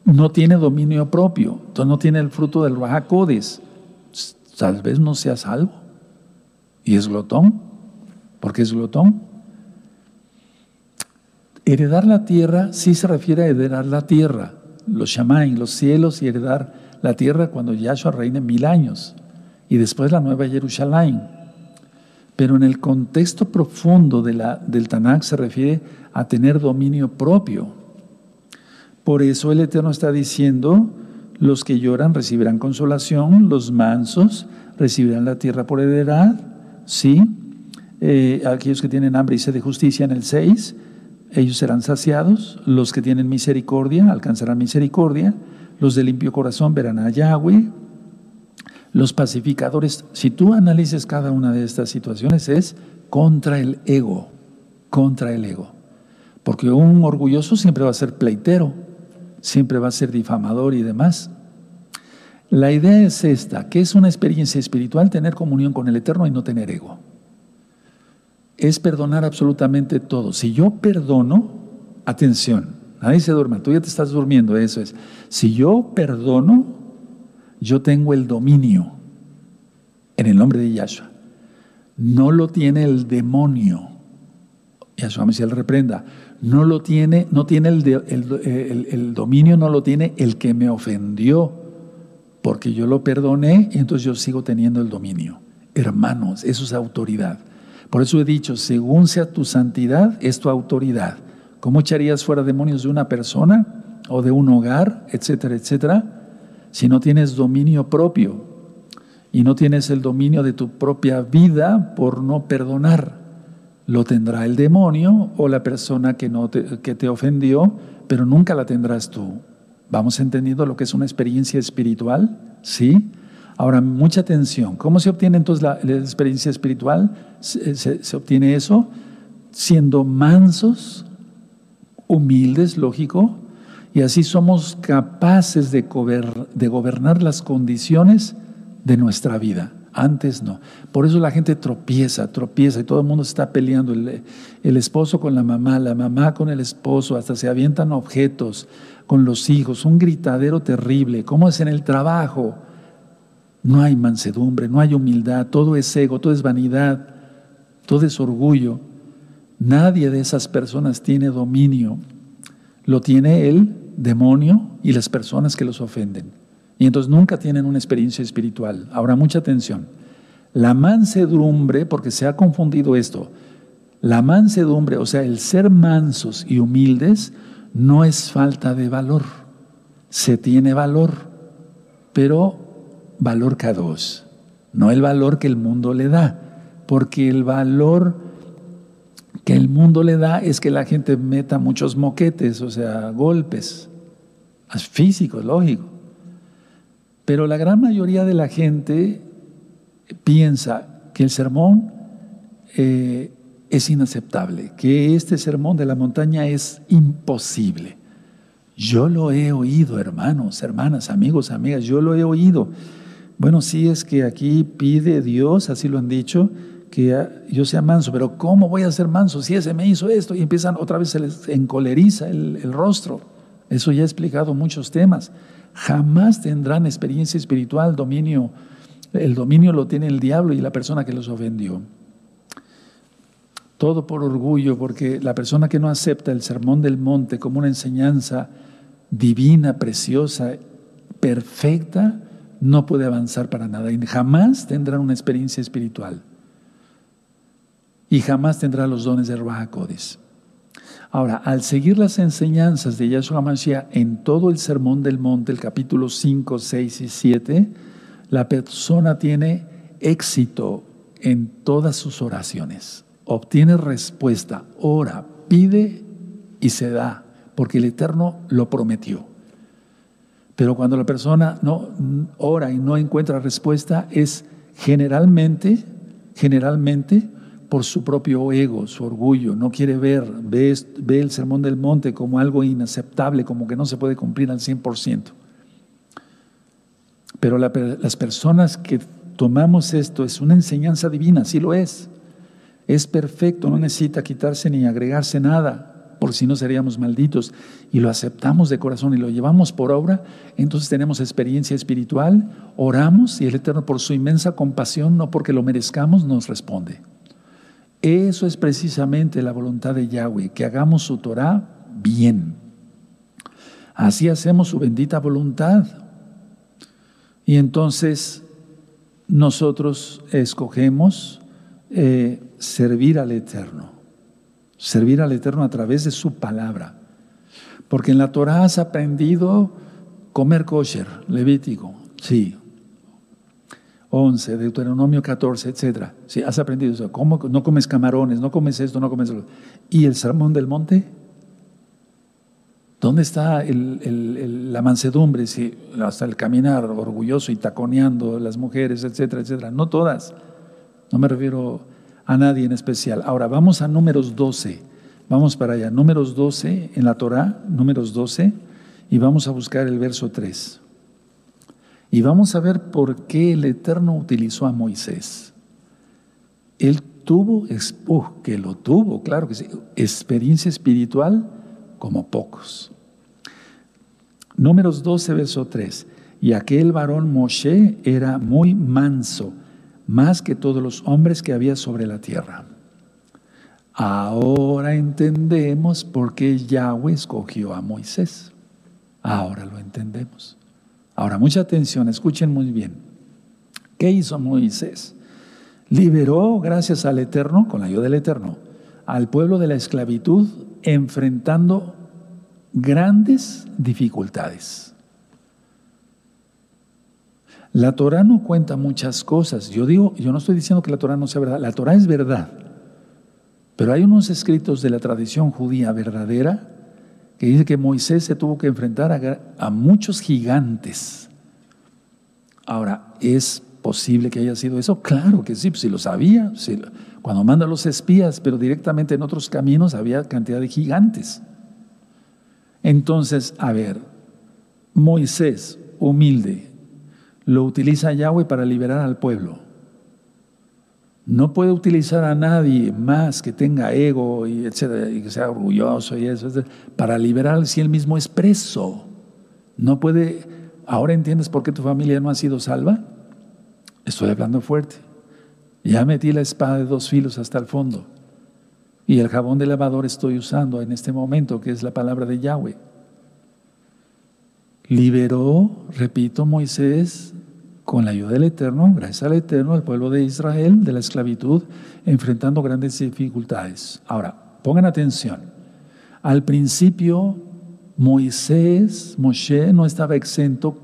No tiene dominio propio, entonces no tiene el fruto del Rahakodes. Tal vez no sea salvo. Y es glotón. ¿Por qué es glotón? Heredar la tierra sí se refiere a heredar la tierra, los Shamaim, los cielos y heredar la tierra cuando Yahshua reine mil años y después la nueva Jerusalén. Pero en el contexto profundo del Tanakh se refiere a tener dominio propio. Por eso el Eterno está diciendo, los que lloran recibirán consolación, los mansos recibirán la tierra por heredad, ¿sí? Eh, aquellos que tienen hambre y sed de justicia en el 6, ellos serán saciados, los que tienen misericordia alcanzarán misericordia, los de limpio corazón verán a Yahweh, los pacificadores, si tú analices cada una de estas situaciones, es contra el ego, contra el ego. Porque un orgulloso siempre va a ser pleitero, siempre va a ser difamador y demás. La idea es esta, que es una experiencia espiritual tener comunión con el Eterno y no tener ego es perdonar absolutamente todo. Si yo perdono, atención, nadie se duerma, tú ya te estás durmiendo, eso es. Si yo perdono, yo tengo el dominio en el nombre de Yahshua. No lo tiene el demonio. Yahshua me el reprenda. No lo tiene, no tiene el, el dominio, no lo tiene el que me ofendió, porque yo lo perdoné y entonces yo sigo teniendo el dominio. Hermanos, eso es autoridad. Por eso he dicho, según sea tu santidad, es tu autoridad. ¿Cómo echarías fuera demonios de una persona o de un hogar, etcétera, etcétera? Si no tienes dominio propio y no tienes el dominio de tu propia vida por no perdonar, lo tendrá el demonio o la persona que, no que te ofendió, pero nunca la tendrás tú. ¿Vamos entendiendo lo que es una experiencia espiritual? ¿Sí? Ahora, mucha atención. ¿Cómo se obtiene entonces la, experiencia espiritual? Se, obtiene eso siendo mansos, humildes, lógico, Y así somos capaces de, gobernar las condiciones de nuestra vida. Antes no. Por eso la gente tropieza, tropieza y todo el mundo está peleando. El, el, esposo con la mamá, la mamá con el esposo, hasta se avientan objetos con los hijos. Un gritadero terrible. ¿Cómo es en el trabajo? No hay mansedumbre, no hay humildad, todo es ego, todo es vanidad, todo es orgullo. Nadie de esas personas tiene dominio. Lo tiene el demonio y las personas que los ofenden. Y entonces nunca tienen una experiencia espiritual. Ahora, mucha atención. La mansedumbre, porque se ha confundido esto, la mansedumbre, o sea, el ser mansos y humildes, no es falta de valor. Se tiene valor, pero valor K2, no el valor que el mundo le da, porque el valor que el mundo le da es que la gente meta muchos moquetes, o sea, golpes físicos, lógico. Pero la gran mayoría de la gente piensa que el sermón eh, es inaceptable, que este sermón de la montaña es imposible. Yo lo he oído, hermanos, hermanas, amigos, amigas, yo lo he oído. Bueno, sí es que aquí pide Dios, así lo han dicho, que yo sea manso, pero ¿cómo voy a ser manso si ese me hizo esto? Y empiezan otra vez se les encoleriza el, el rostro. Eso ya he explicado muchos temas. Jamás tendrán experiencia espiritual, dominio. El dominio lo tiene el diablo y la persona que los ofendió. Todo por orgullo, porque la persona que no acepta el sermón del monte como una enseñanza divina, preciosa, perfecta, no puede avanzar para nada y jamás tendrá una experiencia espiritual. Y jamás tendrá los dones de Ruach Ahora, al seguir las enseñanzas de Yahshua Mashiach en todo el Sermón del Monte, el capítulo 5, 6 y 7, la persona tiene éxito en todas sus oraciones. Obtiene respuesta, ora, pide y se da, porque el Eterno lo prometió. Pero cuando la persona no ora y no encuentra respuesta, es generalmente, generalmente por su propio ego, su orgullo, no quiere ver, ve, ve el sermón del monte como algo inaceptable, como que no se puede cumplir al 100%. Pero las personas que tomamos esto es una enseñanza divina, sí lo es. Es perfecto, no necesita quitarse ni agregarse nada por si no seríamos malditos, y lo aceptamos de corazón y lo llevamos por obra, entonces tenemos experiencia espiritual, oramos y el Eterno por su inmensa compasión, no porque lo merezcamos, nos responde. Eso es precisamente la voluntad de Yahweh, que hagamos su Torah bien. Así hacemos su bendita voluntad. Y entonces nosotros escogemos eh, servir al Eterno servir al Eterno a través de su palabra. Porque en la Torah has aprendido comer kosher, levítico, sí. 11, Deuteronomio 14, etc. Sí, has aprendido eso. ¿Cómo? No comes camarones, no comes esto, no comes lo ¿Y el sermón del monte? ¿Dónde está la mansedumbre? Sí, hasta el caminar orgulloso y taconeando las mujeres, etcétera, etcétera. No todas. No me refiero a nadie en especial. Ahora vamos a números 12. Vamos para allá. Números 12 en la Torah, números 12, y vamos a buscar el verso 3. Y vamos a ver por qué el Eterno utilizó a Moisés. Él tuvo, que lo tuvo, claro que sí, experiencia espiritual como pocos. Números 12, verso 3. Y aquel varón Moshe era muy manso más que todos los hombres que había sobre la tierra. Ahora entendemos por qué Yahweh escogió a Moisés. Ahora lo entendemos. Ahora, mucha atención, escuchen muy bien. ¿Qué hizo Moisés? Liberó, gracias al Eterno, con la ayuda del Eterno, al pueblo de la esclavitud enfrentando grandes dificultades. La Torah no cuenta muchas cosas. Yo digo, yo no estoy diciendo que la Torah no sea verdad. La Torah es verdad. Pero hay unos escritos de la tradición judía verdadera que dice que Moisés se tuvo que enfrentar a, muchos gigantes. Ahora, ¿es posible que haya sido eso? Claro que sí, pues, si lo sabía. cuando manda los espías, pero directamente en otros caminos había cantidad de gigantes. Entonces, a ver, Moisés, humilde, lo utiliza Yahweh para liberar al pueblo. No puede utilizar a nadie más que tenga ego y etcétera, y que sea orgulloso y eso, para liberar si él mismo es preso. No puede. ¿Ahora entiendes por qué tu familia no ha sido salva? Estoy hablando fuerte. Ya metí la espada de dos filos hasta el fondo. Y el jabón de lavador estoy usando en este momento, que es la palabra de Yahweh. Liberó, repito, Moisés con la ayuda del Eterno, gracias al Eterno, al pueblo de Israel de la esclavitud, enfrentando grandes dificultades. Ahora, pongan atención. Al principio, Moisés, Moshe, no estaba exento,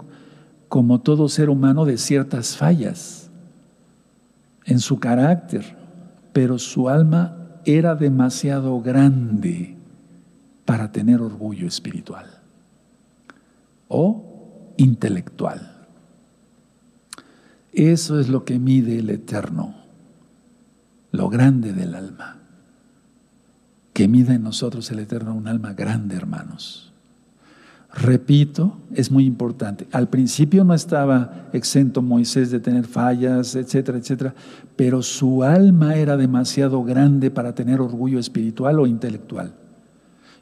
como todo ser humano, de ciertas fallas en su carácter, pero su alma era demasiado grande para tener orgullo espiritual o intelectual. Eso es lo que mide el Eterno, lo grande del alma. Que mida en nosotros el Eterno un alma grande, hermanos. Repito, es muy importante. Al principio no estaba exento Moisés de tener fallas, etcétera, etcétera, pero su alma era demasiado grande para tener orgullo espiritual o intelectual.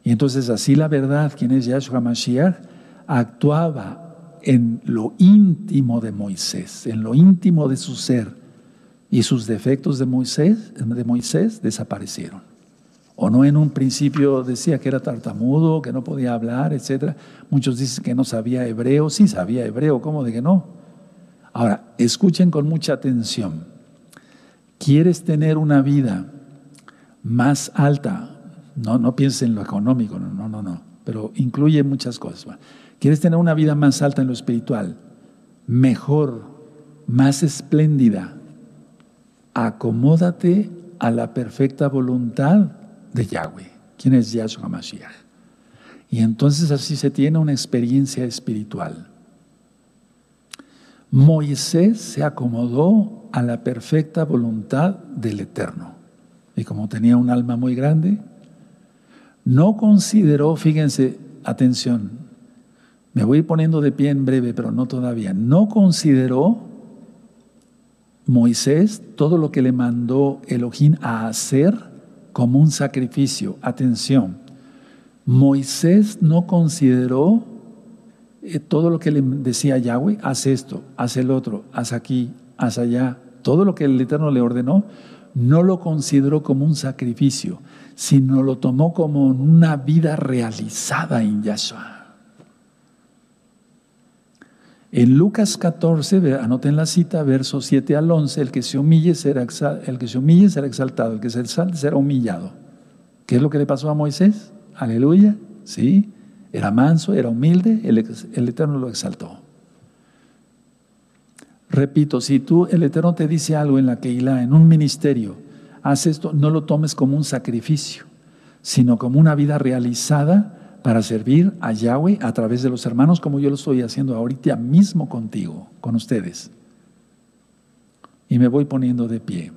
Y entonces así la verdad, quien es Yahshua Mashiach, actuaba en lo íntimo de Moisés, en lo íntimo de su ser, y sus defectos de Moisés, de Moisés desaparecieron. O no en un principio decía que era tartamudo, que no podía hablar, etc. Muchos dicen que no sabía hebreo. Sí sabía hebreo, ¿cómo de que no? Ahora, escuchen con mucha atención. ¿Quieres tener una vida más alta? No, no pienses en lo económico, no, no, no. Pero incluye muchas cosas. ¿Quieres tener una vida más alta en lo espiritual? Mejor, más espléndida. Acomódate a la perfecta voluntad de Yahweh. ¿Quién es Yahshua Mashiach? Y entonces así se tiene una experiencia espiritual. Moisés se acomodó a la perfecta voluntad del Eterno. Y como tenía un alma muy grande, no consideró, fíjense, atención, me voy poniendo de pie en breve, pero no todavía. No consideró Moisés todo lo que le mandó Elohim a hacer como un sacrificio. Atención, Moisés no consideró eh, todo lo que le decía Yahweh, haz esto, haz el otro, haz aquí, haz allá. Todo lo que el Eterno le ordenó, no lo consideró como un sacrificio, sino lo tomó como una vida realizada en Yahshua. En Lucas 14, anoten la cita, versos 7 al 11, el que se humille será, el que se humille será exaltado, el que se exalte será humillado. ¿Qué es lo que le pasó a Moisés? Aleluya, sí. Era manso, era humilde, el, Eterno lo exaltó. Repito, si tú, el Eterno te dice algo en la Keilah, en un ministerio, haz esto, no lo tomes como un sacrificio, sino como una vida realizada para servir a Yahweh a través de los hermanos como yo lo estoy haciendo ahorita mismo contigo, con ustedes. Y me voy poniendo de pie.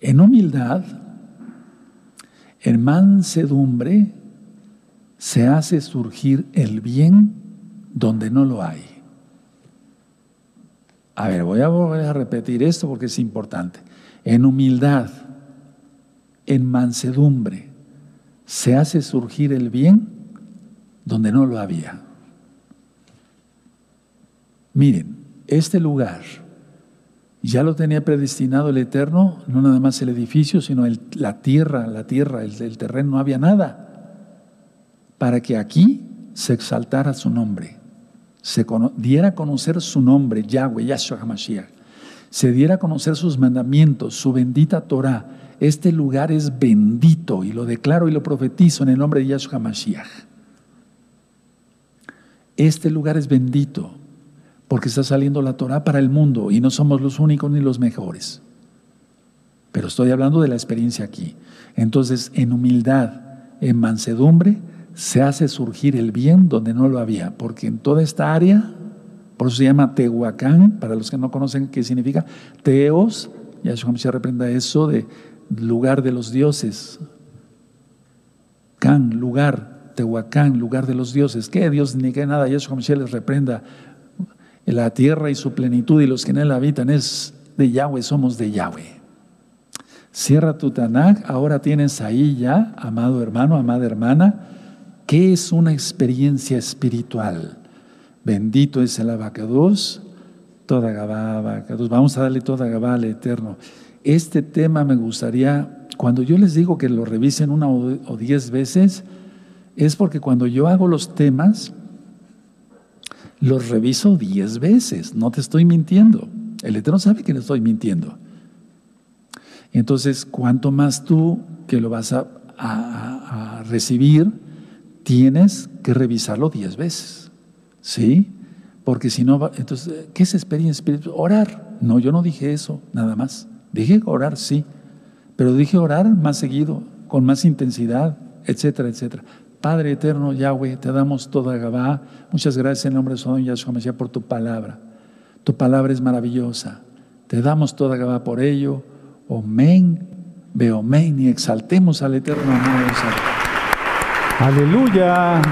En humildad, en mansedumbre, se hace surgir el bien donde no lo hay. A ver, voy a volver a repetir esto porque es importante. En humildad, en mansedumbre, se hace surgir el bien donde no lo había. Miren, este lugar ya lo tenía predestinado el Eterno, no nada más el edificio, sino la tierra, la tierra, el, terreno, no había nada, para que aquí se exaltara su nombre, se diera a conocer su nombre, Yahweh, Yahshua HaMashiach, se diera a conocer sus mandamientos, su bendita Torah, este lugar es bendito y lo declaro y lo profetizo en el nombre de Yahshua Mashiach. Este lugar es bendito porque está saliendo la Torah para el mundo y no somos los únicos ni los mejores. Pero estoy hablando de la experiencia aquí. Entonces, en humildad, en mansedumbre, se hace surgir el bien donde no lo había, porque en toda esta área, por eso se llama Tehuacán, para los que no conocen qué significa, Teos, Yahshua Mashiach reprenda eso de lugar de los dioses. Can, lugar, Tehuacán, lugar de los dioses. ¿Qué Dios ni qué nada? Yeshua Mashiach les reprenda. La tierra y su plenitud y los que en él habitan es de Yahweh, somos de Yahweh. Cierra tu Tanakh, ahora tienes ahí ya, amado hermano, amada hermana, ¿qué es una experiencia espiritual? Bendito es el abacados, toda Gabá, abacados. Vamos a darle toda Gabá al Eterno. Este tema me gustaría, cuando yo les digo que lo revisen una o diez veces, es porque cuando yo hago los temas, los reviso diez veces, no te estoy mintiendo. El Eterno sabe que le estoy mintiendo. Entonces, cuanto más tú que lo vas a, recibir, tienes que revisarlo diez veces. ¿Sí? Porque si no, entonces, ¿qué es experiencia espiritual? Orar. No, yo no dije eso, nada más. Dije orar, sí. Pero dije orar más seguido, con más intensidad, etcétera, etcétera. Padre eterno, Yahweh, te damos toda Gabá. Muchas gracias en nombre de Sodom Yahshua por tu palabra. Tu palabra es maravillosa. Te damos toda Gabá por ello. Omen, Beomen y exaltemos al Eterno amado. Aleluya.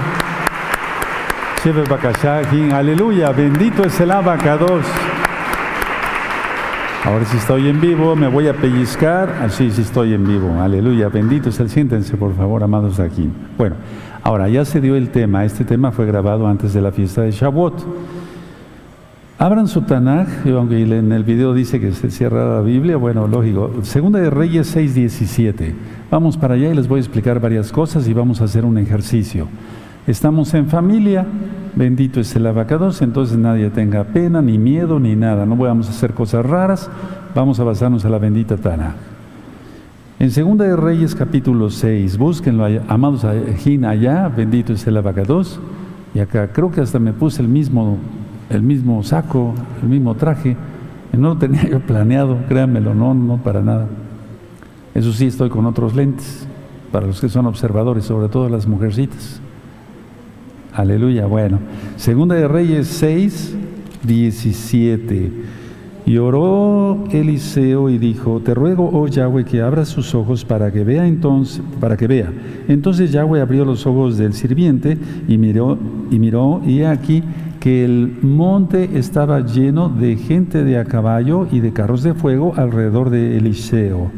Aleluya. Bendito es el abacados. Ahora si estoy en vivo, me voy a pellizcar. Así, sí estoy en vivo. Aleluya. Bendito es el. Siéntense, por favor, amados aquí. Bueno, ahora ya se dio el tema. Este tema fue grabado antes de la fiesta de Shavuot. Abran su Tanaj, aunque en el video dice que se cierra la Biblia, bueno, lógico. Segunda de Reyes 6:17. Vamos para allá y les voy a explicar varias cosas y vamos a hacer un ejercicio. Estamos en familia, bendito es el abacados, entonces nadie tenga pena, ni miedo, ni nada. No vamos a hacer cosas raras, vamos a basarnos en la bendita Tanaj. En Segunda de Reyes capítulo 6, búsquenlo, amados allá, bendito es el abacados. Y acá creo que hasta me puse el mismo el mismo saco, el mismo traje. No lo tenía yo planeado, créanmelo, no, no para nada. Eso sí, estoy con otros lentes, para los que son observadores, sobre todo las mujercitas. Aleluya, bueno. Segunda de Reyes 6, 17. Y oró Eliseo y dijo, te ruego, oh Yahweh, que abra sus ojos para que vea entonces, para que vea. Entonces Yahweh abrió los ojos del sirviente y miró, y miró, y aquí que el monte estaba lleno de gente de a caballo y de carros de fuego alrededor de Eliseo.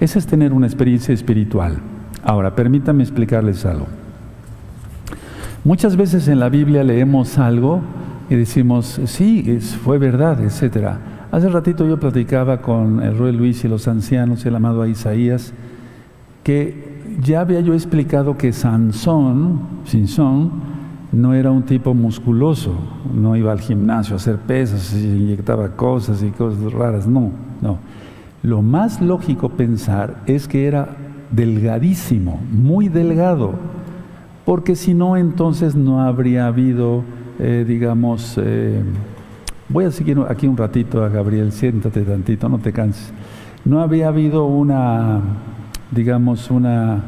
Ese es tener una experiencia espiritual. Ahora, permítame explicarles algo. Muchas veces en la Biblia leemos algo y decimos, sí, fue verdad, etc. Hace ratito yo platicaba con el rey Luis y los ancianos, el amado Isaías, que ya había yo explicado que Sansón, Sansón, no era un tipo musculoso, no iba al gimnasio a hacer pesas, y inyectaba cosas y cosas raras, no, no. Lo más lógico pensar es que era delgadísimo, muy delgado, porque si no, entonces no habría habido, eh, digamos, eh, voy a seguir aquí un ratito a Gabriel, siéntate tantito, no te canses. No había habido una, digamos, una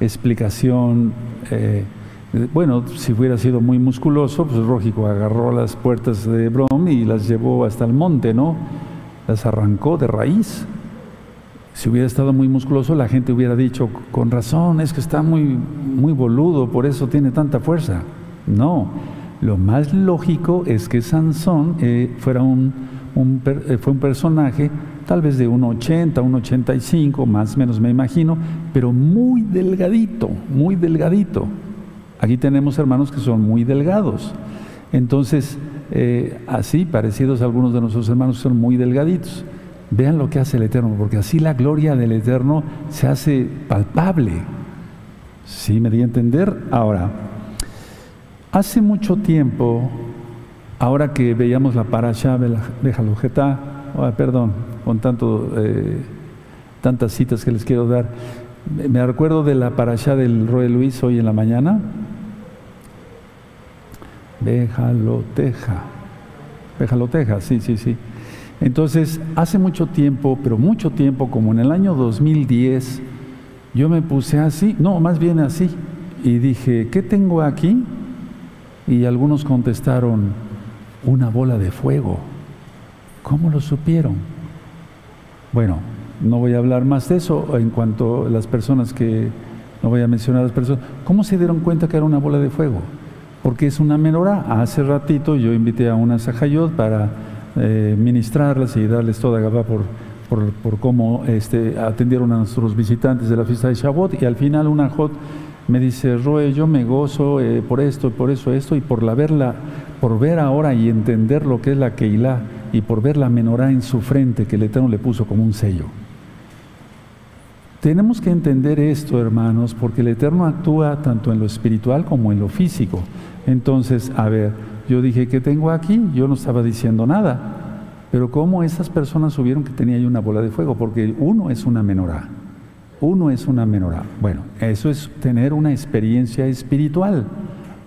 explicación. Eh, bueno, si hubiera sido muy musculoso, pues lógico, agarró las puertas de Brom y las llevó hasta el monte, ¿no? Las arrancó de raíz. Si hubiera estado muy musculoso, la gente hubiera dicho, con razón, es que está muy, muy boludo, por eso tiene tanta fuerza. No, lo más lógico es que Sansón eh, fuera un, eh, fue un personaje tal vez de un 80, un 85, más o menos me imagino, pero muy delgadito, muy delgadito. Aquí tenemos hermanos que son muy delgados. Entonces, eh, así, parecidos a algunos de nuestros hermanos son muy delgaditos. Vean lo que hace el Eterno, porque así la gloria del Eterno se hace palpable. ¿Sí me di a entender? Ahora, hace mucho tiempo, ahora que veíamos la parasha Bejalujeta, oh, perdón, con tanto, eh, tantas citas que les quiero dar, me recuerdo de la parasha del Roy Luis hoy en la mañana, Bejaloteja. Bejaloteja, sí, sí, sí. Entonces, hace mucho tiempo, pero mucho tiempo, como en el año 2010, yo me puse así, no, más bien así, y dije, ¿qué tengo aquí? Y algunos contestaron, una bola de fuego. ¿Cómo lo supieron? Bueno, no voy a hablar más de eso en cuanto a las personas que no voy a mencionar a las personas, ¿cómo se dieron cuenta que era una bola de fuego? Porque es una menorá. Hace ratito yo invité a una Sajayot para eh, ministrarlas y darles toda Gabá por, por, cómo este, atendieron a nuestros visitantes de la fiesta de Shavuot y al final una Jot me dice, Roe, yo me gozo eh, por esto, por eso, esto y por la verla, por ver ahora y entender lo que es la Keilah y por ver la menorá en su frente que el Eterno le puso como un sello. Tenemos que entender esto, hermanos, porque el Eterno actúa tanto en lo espiritual como en lo físico. Entonces, a ver, yo dije, ¿qué tengo aquí? Yo no estaba diciendo nada. Pero ¿cómo esas personas subieron que tenía yo una bola de fuego? Porque uno es una menorá. Uno es una menorá. Bueno, eso es tener una experiencia espiritual.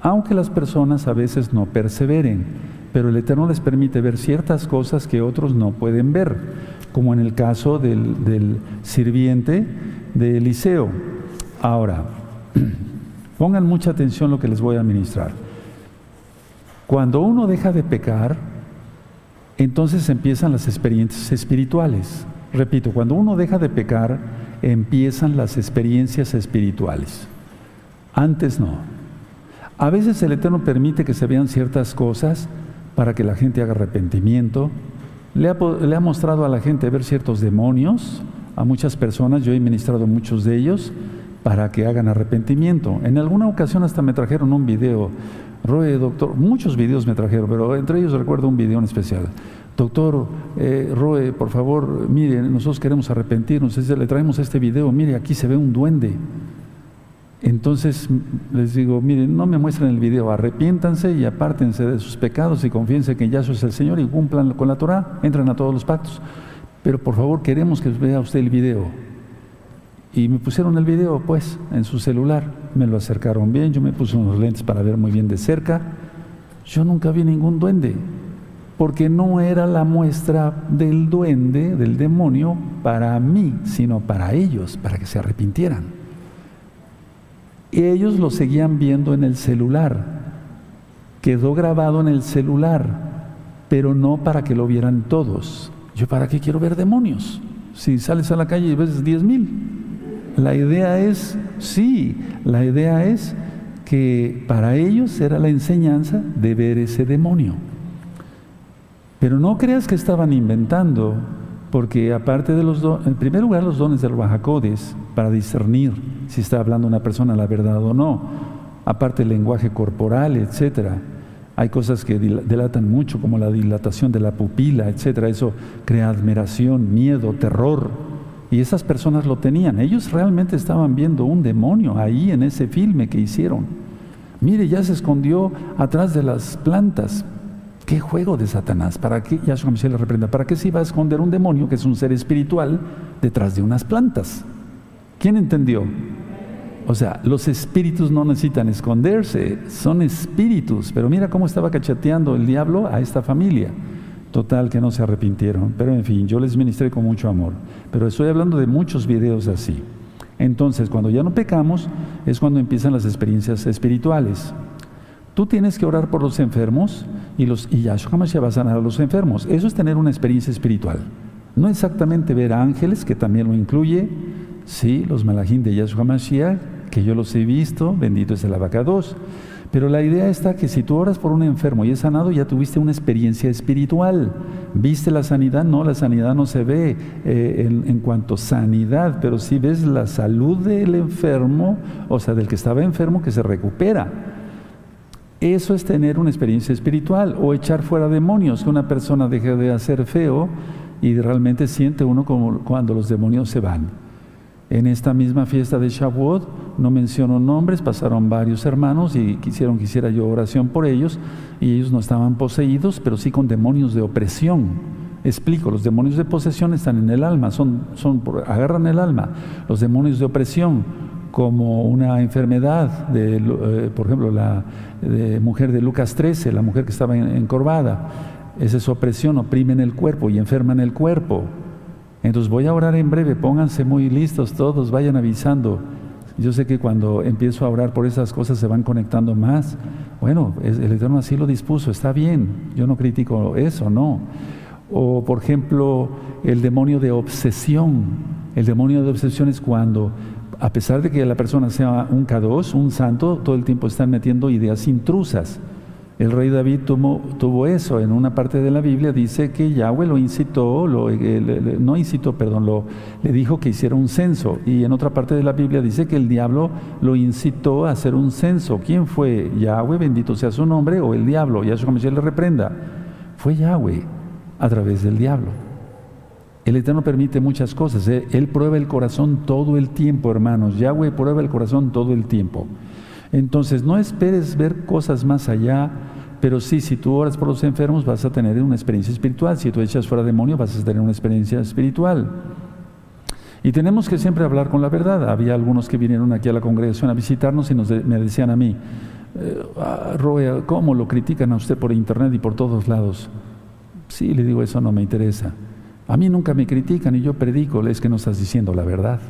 Aunque las personas a veces no perseveren, pero el Eterno les permite ver ciertas cosas que otros no pueden ver, como en el caso del, del sirviente de Eliseo. Ahora, pongan mucha atención lo que les voy a ministrar. Cuando uno deja de pecar, entonces empiezan las experiencias espirituales. Repito, cuando uno deja de pecar, empiezan las experiencias espirituales. Antes no. A veces el Eterno permite que se vean ciertas cosas para que la gente haga arrepentimiento. Le ha, mostrado a la gente ver ciertos demonios, a muchas personas, yo he ministrado muchos de ellos, para que hagan arrepentimiento. En alguna ocasión hasta me trajeron un video Roe, doctor, muchos videos me trajeron, pero entre ellos recuerdo un video en especial. Doctor eh, Roe, por favor, mire, nosotros queremos arrepentirnos, le traemos este video, mire, aquí se ve un duende. Entonces les digo, miren, no me muestren el video, arrepiéntanse y apártense de sus pecados y confíense que Yahshua es el Señor y cumplan con la Torah, entren a todos los pactos. Pero por favor queremos que vea usted el video. Y me pusieron el video, pues, en su celular. Me lo acercaron bien, yo me puse unos lentes para ver muy bien de cerca. Yo nunca vi ningún duende, porque no era la muestra del duende, del demonio, para mí, sino para ellos, para que se arrepintieran. Y ellos lo seguían viendo en el celular. Quedó grabado en el celular, pero no para que lo vieran todos. Yo, ¿para qué quiero ver demonios? Si sales a la calle y ves diez mil. La idea es, sí, la idea es que para ellos era la enseñanza de ver ese demonio. Pero no creas que estaban inventando, porque aparte de los dones, en primer lugar los dones del Bajacodes, para discernir si está hablando una persona la verdad o no, aparte el lenguaje corporal, etcétera. Hay cosas que delatan mucho, como la dilatación de la pupila, etcétera. Eso crea admiración, miedo, terror. Y esas personas lo tenían. Ellos realmente estaban viendo un demonio ahí en ese filme que hicieron. Mire, ya se escondió atrás de las plantas. ¿Qué juego de Satanás? ¿Para qué? Yahshua le reprenda. ¿Para qué se iba a esconder un demonio que es un ser espiritual detrás de unas plantas? ¿Quién entendió? O sea, los espíritus no necesitan esconderse, son espíritus. Pero mira cómo estaba cachateando el diablo a esta familia. Total, que no se arrepintieron. Pero en fin, yo les ministré con mucho amor. Pero estoy hablando de muchos videos así. Entonces, cuando ya no pecamos, es cuando empiezan las experiencias espirituales. Tú tienes que orar por los enfermos y, los, y Yahshua Mashiach va a sanar a los enfermos. Eso es tener una experiencia espiritual. No exactamente ver ángeles, que también lo incluye, sí, los malajín de Yahshua Mashiach, que yo los he visto, bendito es el abacados pero la idea está que si tú oras por un enfermo y es sanado, ya tuviste una experiencia espiritual. ¿Viste la sanidad? No, la sanidad no se ve eh, en, cuanto sanidad, pero si ves la salud del enfermo, o sea, del que estaba enfermo, que se recupera. Eso es tener una experiencia espiritual o echar fuera demonios, que una persona deje de hacer feo y realmente siente uno como cuando los demonios se van. En esta misma fiesta de Shavuot, no menciono nombres, pasaron varios hermanos y quisieron que hiciera yo oración por ellos, y ellos no estaban poseídos, pero sí con demonios de opresión. Explico, los demonios de posesión están en el alma, son, son, agarran el alma. Los demonios de opresión, como una enfermedad, de, eh, por ejemplo, la mujer de Lucas 13, la mujer que estaba encorvada, esa es opresión, oprime en el cuerpo y enferma en el cuerpo. Entonces voy a orar en breve, pónganse muy listos todos, vayan avisando. Yo sé que cuando empiezo a orar por esas cosas se van conectando más. Bueno, el Eterno así lo dispuso, está bien, yo no critico eso, no. O por ejemplo, el demonio de obsesión. El demonio de obsesión es cuando a pesar de que la persona sea un K2, un santo, todo el tiempo están metiendo ideas intrusas. El rey David tuvo, eso. En una parte de la Biblia dice que Yahweh lo incitó, lo, eh, no incitó, perdón, lo, le dijo que hiciera un censo. Y en otra parte de la Biblia dice que el diablo lo incitó a hacer un censo. ¿Quién fue? Yahweh, bendito sea su nombre, o el diablo. Yahshua Mashiach le reprenda. Fue Yahweh a través del diablo. El Eterno permite muchas cosas. ¿eh? Él prueba el corazón todo el tiempo, hermanos. Yahweh prueba el corazón todo el tiempo. Entonces, no esperes ver cosas más allá, pero sí, si tú oras por los enfermos, vas a tener una experiencia espiritual. Si tú echas fuera demonio, vas a tener una experiencia espiritual. Y tenemos que siempre hablar con la verdad. Había algunos que vinieron aquí a la congregación a visitarnos y me decían a mí, eh, ah, Roe, ¿cómo lo critican a usted por internet y por todos lados? Sí, le digo, eso no me interesa. A mí nunca me critican y yo predico, es que no estás diciendo la verdad.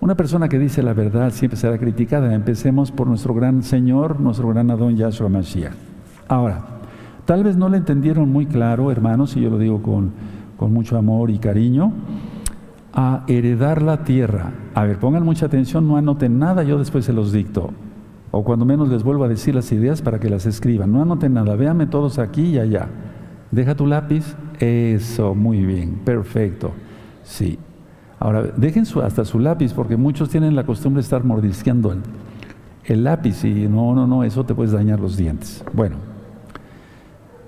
Una persona que dice la verdad siempre será criticada. Empecemos por nuestro gran Señor, nuestro gran Adón Yahshua Mashiach. Ahora, tal vez no le entendieron muy claro, hermanos, y yo lo digo con, con mucho amor y cariño, a heredar la tierra. A ver, pongan mucha atención, no anoten nada, yo después se los dicto. O cuando menos les vuelvo a decir las ideas para que las escriban. No anoten nada, véanme todos aquí y allá. Deja tu lápiz. Eso, muy bien, perfecto. Sí, Ahora, dejen su, hasta su lápiz, porque muchos tienen la costumbre de estar mordisqueando el, lápiz y no, no, no, eso te puedes dañar los dientes. Bueno,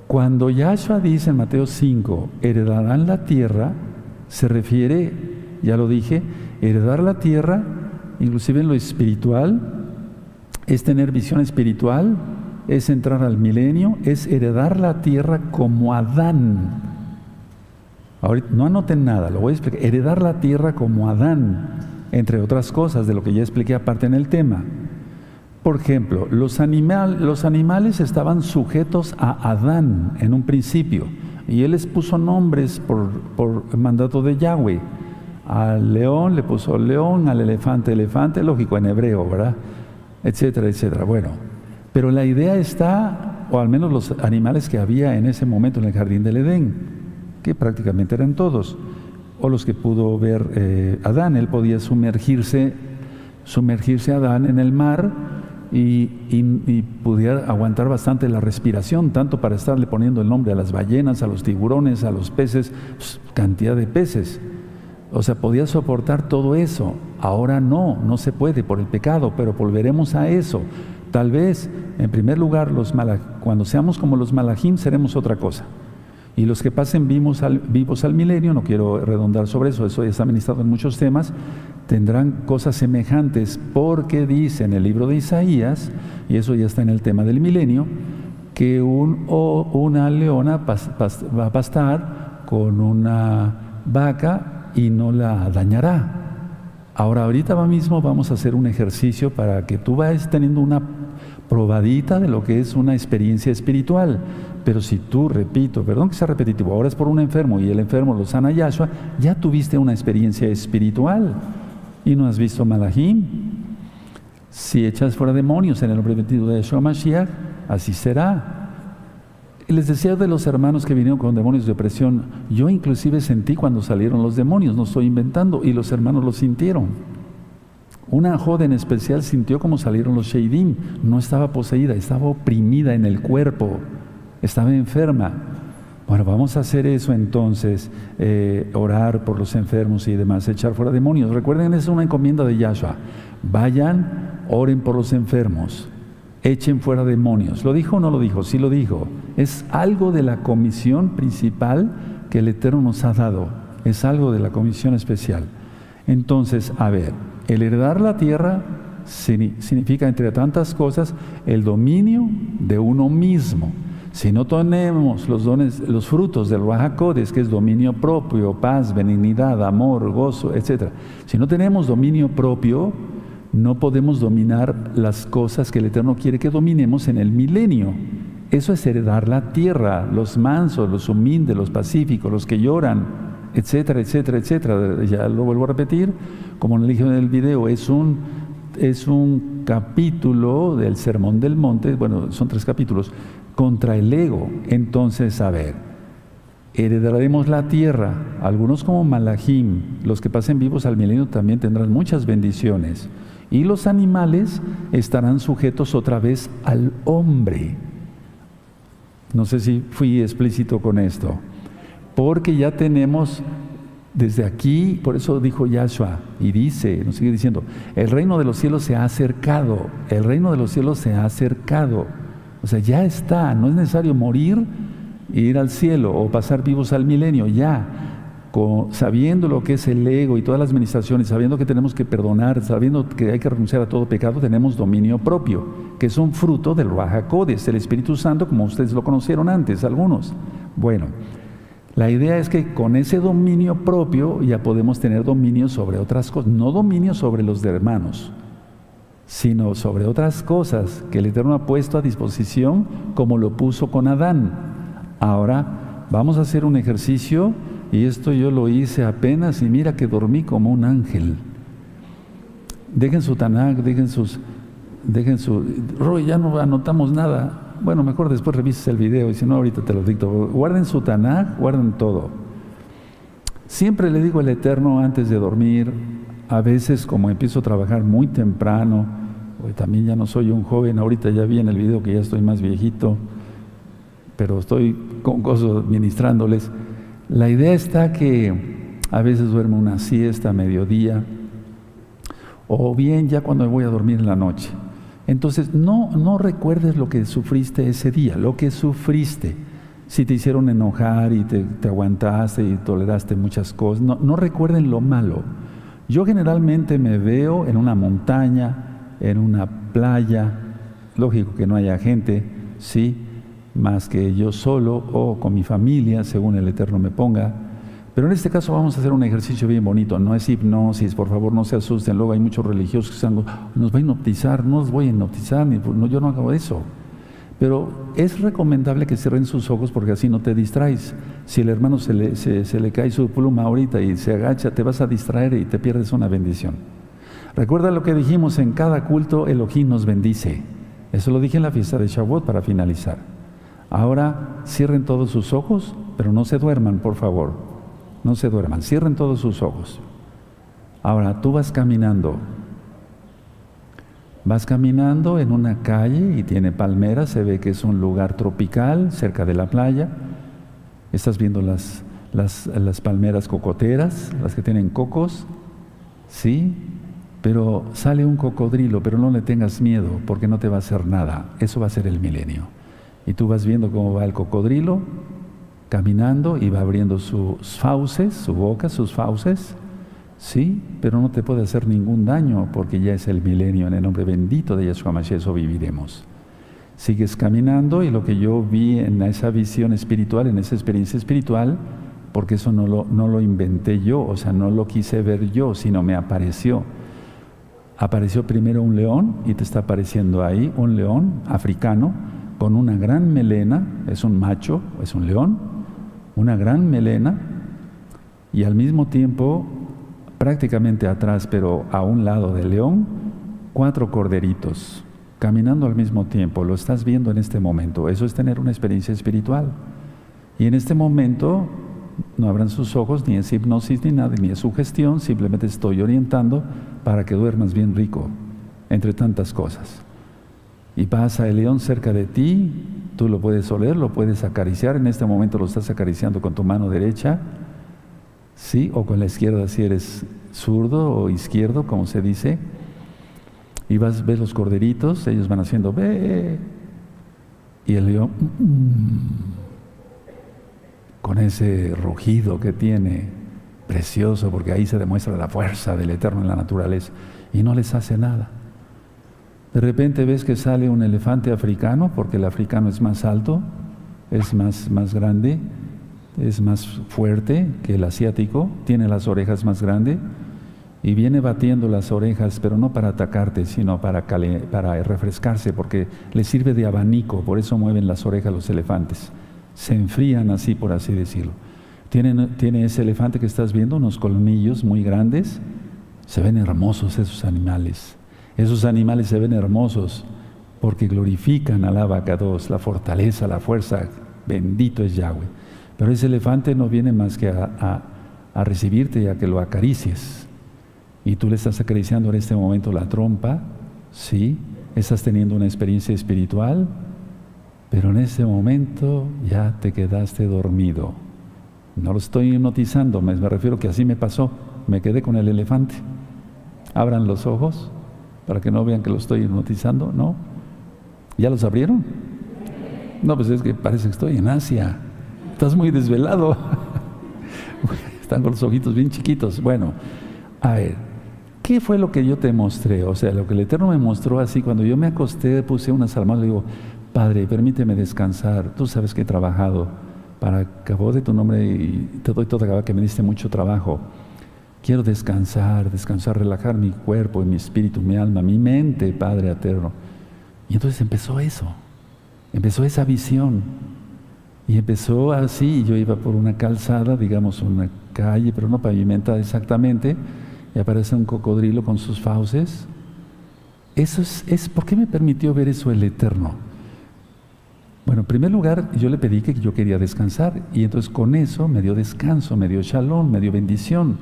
cuando Yahshua dice en Mateo 5, heredarán la tierra, se refiere, ya lo dije, heredar la tierra, inclusive en lo espiritual, es tener visión espiritual, es entrar al milenio, es heredar la tierra como Adán no anoten nada, lo voy a explicar. Heredar la tierra como Adán, entre otras cosas de lo que ya expliqué aparte en el tema. Por ejemplo, los, los animales estaban sujetos a Adán en un principio y él les puso nombres por, por mandato de Yahweh. Al león le puso león, al elefante elefante, lógico en hebreo, ¿verdad? Etcétera, etcétera. Bueno, pero la idea está, o al menos los animales que había en ese momento en el jardín del Edén, que prácticamente eran todos, o los que pudo ver eh, Adán. Él podía sumergirse, sumergirse Adán en el mar y, pudiera aguantar bastante la respiración, tanto para estarle poniendo el nombre a las ballenas, a los tiburones, a los peces, pues, cantidad de peces. O sea, podía soportar todo eso. Ahora no, no se puede por el pecado, pero volveremos a eso. Tal vez, en primer lugar, los cuando seamos como los malajim, seremos otra cosa. Y los que pasen vivos al, vivos al milenio, no quiero redondar sobre eso, eso ya está ministrado en muchos temas, tendrán cosas semejantes porque dice en el libro de Isaías, y eso ya está en el tema del milenio, que un, o una leona va a pastar con una vaca y no la dañará. Ahora, ahorita mismo vamos a hacer un ejercicio para que tú vayas teniendo una probadita de lo que es una experiencia espiritual. Pero si tú, repito, perdón que sea repetitivo, ahora es por un enfermo y el enfermo lo sana Yahshua, ya tuviste una experiencia espiritual y no has visto Malahim. Si echas fuera demonios en el nombre de Yahshua Mashiach, así será. Les decía de los hermanos que vinieron con demonios de opresión, yo inclusive sentí cuando salieron los demonios, no estoy inventando, y los hermanos lo sintieron. Una joven especial sintió como salieron los Sheidim, no estaba poseída, estaba oprimida en el cuerpo estaba enferma. Bueno, vamos a hacer eso entonces, eh, orar por los enfermos y demás, echar fuera demonios. Recuerden, es una encomienda de Yahshua. Vayan, oren por los enfermos, echen fuera demonios. ¿Lo dijo o no lo dijo? Sí lo dijo. Es algo de la comisión principal que el Eterno nos ha dado. Es algo de la comisión especial. Entonces, a ver, el heredar la tierra significa, entre tantas cosas, el dominio de uno mismo. Si no tenemos los dones, los frutos del Rahakodes, que es dominio propio, paz, benignidad, amor, gozo, etc. Si no tenemos dominio propio, no podemos dominar las cosas que el Eterno quiere que dominemos en el milenio. Eso es heredar la tierra, los mansos, los humildes, los pacíficos, los que lloran, etcétera, etcétera, etcétera. Ya lo vuelvo a repetir, como lo dije en el video, es un, es un capítulo del Sermón del Monte, bueno, son tres capítulos, contra el ego. Entonces, a ver, heredaremos la tierra. Algunos como Malahim, los que pasen vivos al milenio también tendrán muchas bendiciones. Y los animales estarán sujetos otra vez al hombre. No sé si fui explícito con esto. Porque ya tenemos desde aquí, por eso dijo Yahshua, y dice, nos sigue diciendo, el reino de los cielos se ha acercado, el reino de los cielos se ha acercado. O sea, ya está, no es necesario morir e ir al cielo o pasar vivos al milenio, ya, sabiendo lo que es el ego y todas las administraciones, sabiendo que tenemos que perdonar, sabiendo que hay que renunciar a todo pecado, tenemos dominio propio, que es un fruto del Raja Codes, el Espíritu Santo, como ustedes lo conocieron antes, algunos. Bueno, la idea es que con ese dominio propio ya podemos tener dominio sobre otras cosas, no dominio sobre los de hermanos, sino sobre otras cosas que el Eterno ha puesto a disposición como lo puso con Adán. Ahora vamos a hacer un ejercicio y esto yo lo hice apenas y mira que dormí como un ángel. Dejen su Tanakh, dejen sus, dejen su, Roy, ya no anotamos nada. Bueno, mejor después revises el video y si no ahorita te lo dicto. Guarden su Tanakh, guarden todo. Siempre le digo al Eterno antes de dormir, a veces como empiezo a trabajar muy temprano, también ya no soy un joven, ahorita ya vi en el video que ya estoy más viejito, pero estoy con cosas ministrándoles. La idea está que a veces duermo una siesta a mediodía, o bien ya cuando me voy a dormir en la noche. Entonces, no, no recuerdes lo que sufriste ese día, lo que sufriste. Si te hicieron enojar y te, aguantaste y toleraste muchas cosas, no, no recuerden lo malo. Yo generalmente me veo en una montaña, en una playa, lógico que no haya gente, sí, más que yo solo o con mi familia, según el Eterno me ponga. Pero en este caso vamos a hacer un ejercicio bien bonito, no es hipnosis, por favor no se asusten, luego hay muchos religiosos que están, nos va a hipnotizar, no os voy a hipnotizar, ni, no, yo no hago eso. Pero es recomendable que cierren sus ojos porque así no te distraes. Si el hermano se le, se le cae su pluma ahorita y se agacha, te vas a distraer y te pierdes una bendición. Recuerda lo que dijimos en cada culto, Elohim nos bendice. Eso lo dije en la fiesta de Shavuot para finalizar. Ahora cierren todos sus ojos, pero no se duerman, por favor. No se duerman, cierren todos sus ojos. Ahora tú vas caminando. Vas caminando en una calle y tiene palmeras, se ve que es un lugar tropical, cerca de la playa. Estás viendo las, las, las palmeras cocoteras, las que tienen cocos. ¿Sí? Pero sale un cocodrilo, pero no le tengas miedo porque no te va a hacer nada. Eso va a ser el milenio. Y tú vas viendo cómo va el cocodrilo caminando y va abriendo sus fauces, su boca, sus fauces. Sí, pero no te puede hacer ningún daño porque ya es el milenio. En el nombre bendito de Yeshua Mashiach eso viviremos. Sigues caminando y lo que yo vi en esa visión espiritual, en esa experiencia espiritual, porque eso no lo, no lo inventé yo, o sea, no lo quise ver yo, sino me apareció apareció primero un león y te está apareciendo ahí un león africano con una gran melena, es un macho, es un león, una gran melena y al mismo tiempo prácticamente atrás, pero a un lado del león, cuatro corderitos caminando al mismo tiempo. Lo estás viendo en este momento. Eso es tener una experiencia espiritual. Y en este momento no abran sus ojos, ni es hipnosis ni nada, ni es sugestión, simplemente estoy orientando para que duermas bien rico, entre tantas cosas. Y pasa el león cerca de ti, tú lo puedes oler, lo puedes acariciar, en este momento lo estás acariciando con tu mano derecha, ¿sí? O con la izquierda si eres zurdo o izquierdo, como se dice. Y vas, ves los corderitos, ellos van haciendo, ve. Y el león, mm, con ese rugido que tiene, precioso, porque ahí se demuestra la fuerza del Eterno en la naturaleza, y no les hace nada. De repente ves que sale un elefante africano, porque el africano es más alto, es más, más grande, es más fuerte que el asiático, tiene las orejas más grandes, y viene batiendo las orejas, pero no para atacarte, sino para, para refrescarse, porque le sirve de abanico, por eso mueven las orejas los elefantes se enfrían así, por así decirlo. Tiene, tiene ese elefante que estás viendo, unos colmillos muy grandes, se ven hermosos esos animales. Esos animales se ven hermosos porque glorifican a la vaca 2, la fortaleza, la fuerza, bendito es Yahweh. Pero ese elefante no viene más que a, a recibirte y a que lo acaricies. Y tú le estás acariciando en este momento la trompa, ¿sí? Estás teniendo una experiencia espiritual, pero en ese momento ya te quedaste dormido. No lo estoy hipnotizando, me, refiero que así me pasó. Me quedé con el elefante. Abran los ojos para que no vean que lo estoy hipnotizando, ¿no? ¿Ya los abrieron? No, pues es que parece que estoy en Asia. Estás muy desvelado. Están con los ojitos bien chiquitos. Bueno, a ver, ¿qué fue lo que yo te mostré? O sea, lo que el Eterno me mostró así, cuando yo me acosté, puse unas almohadas, le digo, Padre, permíteme descansar. Tú sabes que he trabajado para cabo de tu nombre y te doy toda que me diste mucho trabajo. Quiero descansar, descansar, relajar mi cuerpo, mi espíritu, mi alma, mi mente, Padre eterno. Y entonces empezó eso, empezó esa visión. Y empezó así, yo iba por una calzada, digamos una calle, pero no pavimentada exactamente, y aparece un cocodrilo con sus fauces. Eso es, ¿por qué me permitió ver eso el Eterno? Bueno, en primer lugar, yo le pedí que yo quería descansar y entonces con eso me dio descanso, me dio shalom, me dio bendición,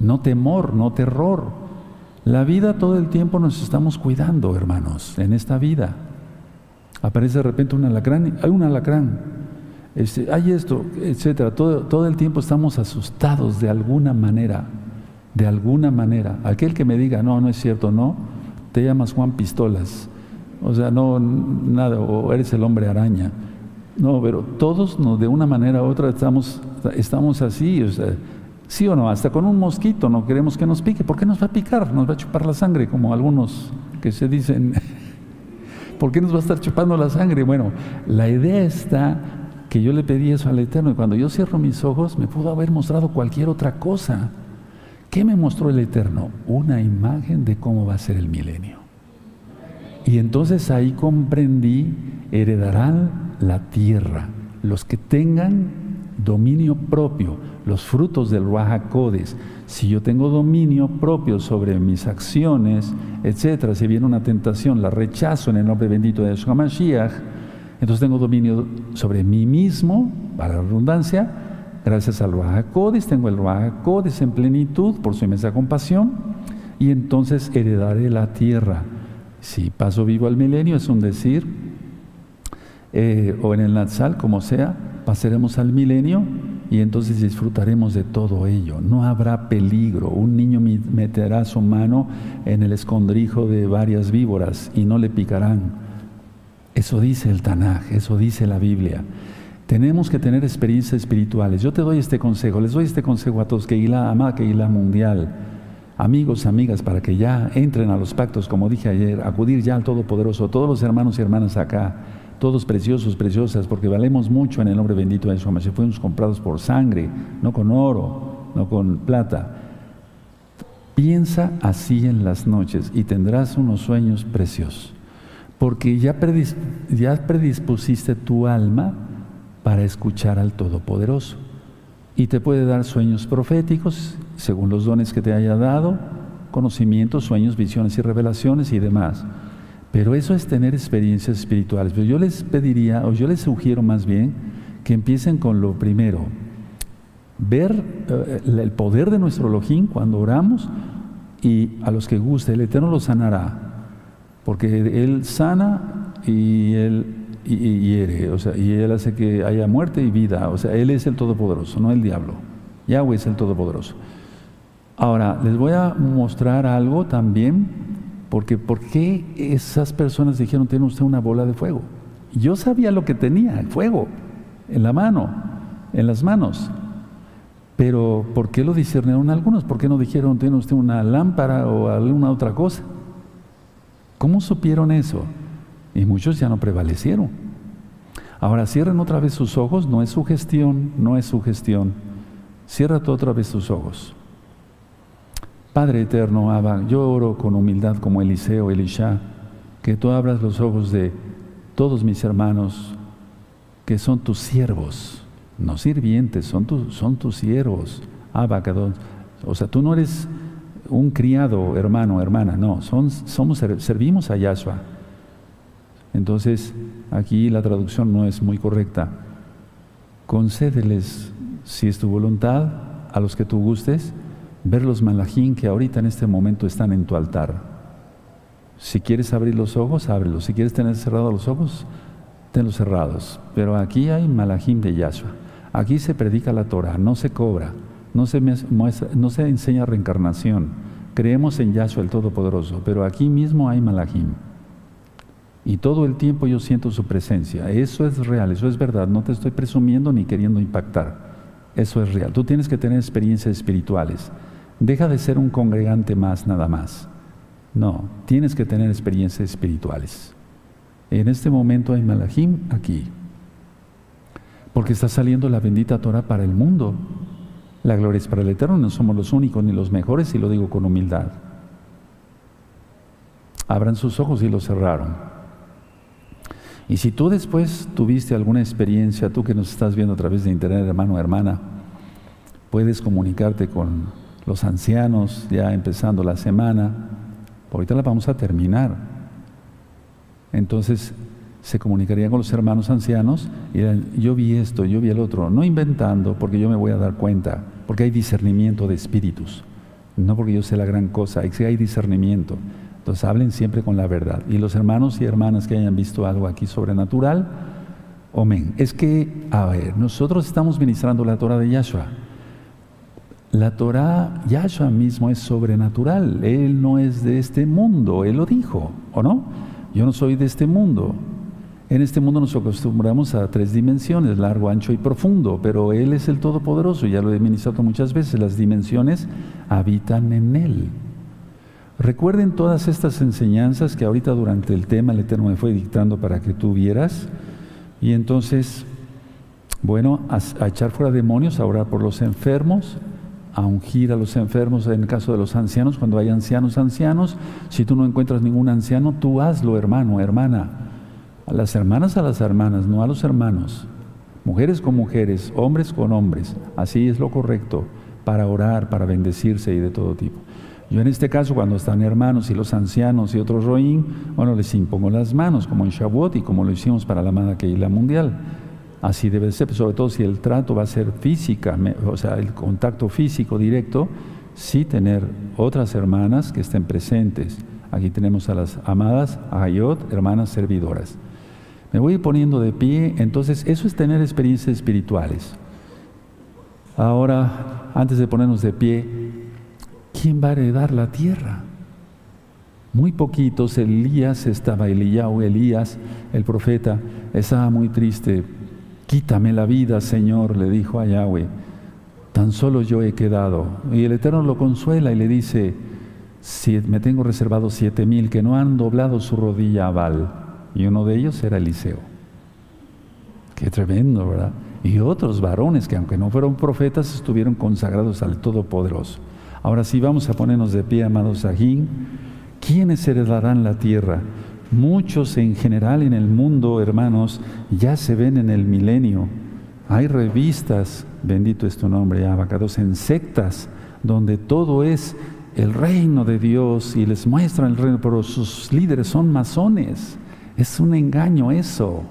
no temor, no terror. La vida todo el tiempo nos estamos cuidando, hermanos, en esta vida. Aparece de repente un alacrán, hay un alacrán, este, hay esto, etcétera. Todo, todo el tiempo estamos asustados de alguna manera, de alguna manera. Aquel que me diga, no, no es cierto, no, te llamas Juan Pistolas. O sea, no, nada, o eres el hombre araña. No, pero todos de una manera u otra estamos, estamos así, o sea, sí o no, hasta con un mosquito no queremos que nos pique. ¿Por qué nos va a picar? Nos va a chupar la sangre, como algunos que se dicen. ¿Por qué nos va a estar chupando la sangre? Bueno, la idea está que yo le pedí eso al Eterno y cuando yo cierro mis ojos me pudo haber mostrado cualquier otra cosa. ¿Qué me mostró el Eterno? Una imagen de cómo va a ser el milenio. Y entonces ahí comprendí, heredarán la tierra los que tengan dominio propio, los frutos del Ruajacodes. Si yo tengo dominio propio sobre mis acciones, etcétera, si viene una tentación, la rechazo en el nombre bendito de Yeshua Mashiach, entonces tengo dominio sobre mí mismo, para la redundancia, gracias al Ruajacodes, tengo el Ruajacodes en plenitud por su inmensa compasión, y entonces heredaré la tierra si paso vivo al milenio es un decir, eh, o en el Natsal, como sea, pasaremos al milenio y entonces disfrutaremos de todo ello. No habrá peligro. Un niño meterá su mano en el escondrijo de varias víboras y no le picarán. Eso dice el Tanaj, eso dice la Biblia. Tenemos que tener experiencias espirituales. Yo te doy este consejo, les doy este consejo a todos, que Ilá, ama que mundial amigos, amigas, para que ya entren a los pactos, como dije ayer, acudir ya al Todopoderoso, todos los hermanos y hermanas acá, todos preciosos, preciosas, porque valemos mucho en el nombre bendito de Yeshua. Si fuimos comprados por sangre, no con oro, no con plata. Piensa así en las noches y tendrás unos sueños preciosos, porque ya, predispusiste tu alma para escuchar al Todopoderoso y te puede dar sueños proféticos según los dones que te haya dado, conocimientos, sueños, visiones y revelaciones y demás. Pero eso es tener experiencias espirituales. Pero yo les pediría, o yo les sugiero más bien, que empiecen con lo primero. Ver eh, el poder de nuestro Elohim cuando oramos y a los que guste, el Eterno los sanará. Porque Él sana y Él y, hiere, o sea, y Él hace que haya muerte y vida. O sea, Él es el Todopoderoso, no el diablo. Yahweh es el Todopoderoso. Ahora, les voy a mostrar algo también, porque ¿por qué esas personas dijeron, tiene usted una bola de fuego? Yo sabía lo que tenía, fuego, en la mano, en las manos. Pero ¿por qué lo discernieron algunos? ¿Por qué no dijeron, tiene usted una lámpara o alguna otra cosa? ¿Cómo supieron eso? Y muchos ya no prevalecieron. Ahora cierren otra vez sus ojos, no es su gestión, no es su gestión. Cierra otra vez tus ojos. Padre eterno, Abba, yo oro con humildad como Eliseo, Elisha, que tú abras los ojos de todos mis hermanos, que son tus siervos, no sirvientes, son, son tus siervos. Abba, o sea, tú no eres un criado, hermano, hermana, no, son, somos, servimos a Yahshua. Entonces, aquí la traducción no es muy correcta. concédeles, si es tu voluntad, a los que tú gustes, ver los malajín que ahorita en este momento están en tu altar. Si quieres abrir los ojos, ábrelos. Si quieres tener cerrados los ojos, tenlos cerrados. Pero aquí hay malajim de Yahshua. Aquí se predica la Torah, no se cobra, no se, enseña reencarnación. Creemos en Yahshua el Todopoderoso, pero aquí mismo hay malajim. Y todo el tiempo yo siento su presencia. Eso es real, eso es verdad. No te estoy presumiendo ni queriendo impactar. Eso es real. Tú tienes que tener experiencias espirituales. Deja de ser un congregante más nada más. No, tienes que tener experiencias espirituales. En este momento hay Malahim aquí, porque está saliendo la bendita Torah para el mundo. La gloria es para el Eterno, no somos los únicos ni los mejores, y lo digo con humildad. Abran sus ojos y los cerraron. Y si tú después tuviste alguna experiencia, tú que nos estás viendo a través de internet, hermano o hermana, puedes comunicarte con los ancianos ya empezando la semana ahorita la vamos a terminar. Entonces se comunicaría con los hermanos ancianos y yo vi esto, yo vi el otro, no inventando porque yo me voy a dar cuenta, porque hay discernimiento de espíritus, no porque yo sé la gran cosa, hay discernimiento. Entonces hablen siempre con la verdad. Y los hermanos y hermanas que hayan visto algo aquí sobrenatural, amén. Es que, a ver, nosotros estamos ministrando la Torah de Yahshua. La Torah, Yahshua mismo es sobrenatural, Él no es de este mundo, Él lo dijo, ¿o no? Yo no soy de este mundo. En este mundo nos acostumbramos a tres dimensiones, largo, ancho y profundo, pero Él es el Todopoderoso, ya lo he ministrado muchas veces, las dimensiones habitan en Él. Recuerden todas estas enseñanzas que ahorita durante el tema el Eterno me fue dictando para que tú vieras, y entonces, bueno, a, a echar fuera demonios, a orar por los enfermos, a ungir a los enfermos, en el caso de los ancianos, cuando hay ancianos, ancianos, si tú no encuentras ningún anciano, tú hazlo, hermano, hermana. A las hermanas, a las hermanas, no a los hermanos. Mujeres con mujeres, hombres con hombres. Así es lo correcto para orar, para bendecirse y de todo tipo. Yo en este caso, cuando están hermanos y los ancianos y otros roín, bueno, les impongo las manos, como en Shavuot y como lo hicimos para la Amada la Mundial. Así debe ser, sobre todo si el trato va a ser física, o sea, el contacto físico directo, sí tener otras hermanas que estén presentes. Aquí tenemos a las amadas Ayot, hermanas servidoras. Me voy poniendo de pie, entonces eso es tener experiencias espirituales. Ahora, antes de ponernos de pie, ¿quién va a heredar la tierra? Muy poquitos, Elías estaba, Eliyahu, Elías, el profeta, estaba muy triste Quítame la vida, Señor, le dijo a Yahweh. Tan solo yo he quedado. Y el Eterno lo consuela y le dice, si me tengo reservado siete mil que no han doblado su rodilla a Baal. Y uno de ellos era Eliseo. Qué tremendo, ¿verdad? Y otros varones que aunque no fueron profetas, estuvieron consagrados al Todopoderoso. Ahora sí vamos a ponernos de pie, amados Ajín. ¿Quiénes heredarán la tierra? Muchos en general en el mundo, hermanos, ya se ven en el milenio. Hay revistas, bendito es tu nombre, abacados, en sectas, donde todo es el reino de Dios y les muestran el reino, pero sus líderes son masones. Es un engaño eso.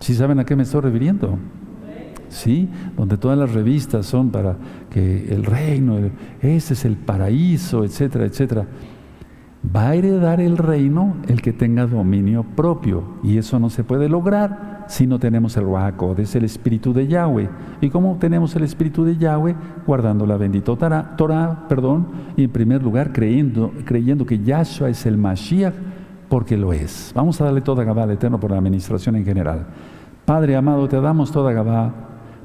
¿Sí saben a qué me estoy refiriendo? ¿Sí? Donde todas las revistas son para que el reino, ese es el paraíso, etcétera, etcétera va a heredar el reino el que tenga dominio propio. Y eso no se puede lograr si no tenemos el Ruach es el espíritu de Yahweh. ¿Y cómo tenemos el espíritu de Yahweh? Guardando la bendita Torah, perdón, y en primer lugar creyendo, creyendo que Yahshua es el Mashiach, porque lo es. Vamos a darle toda Gabá al Eterno por la administración en general. Padre amado, te damos toda Gabá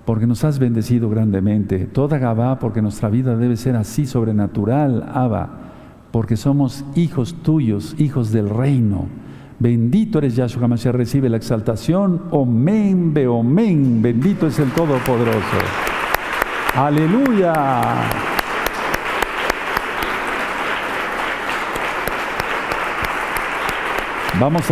porque nos has bendecido grandemente. Toda Gabá porque nuestra vida debe ser así sobrenatural, Abba porque somos hijos tuyos, hijos del reino. Bendito eres Yahshua Mashiach, recibe la exaltación. Omen, be omen. Bendito es el Todopoderoso. Aleluya. Vamos a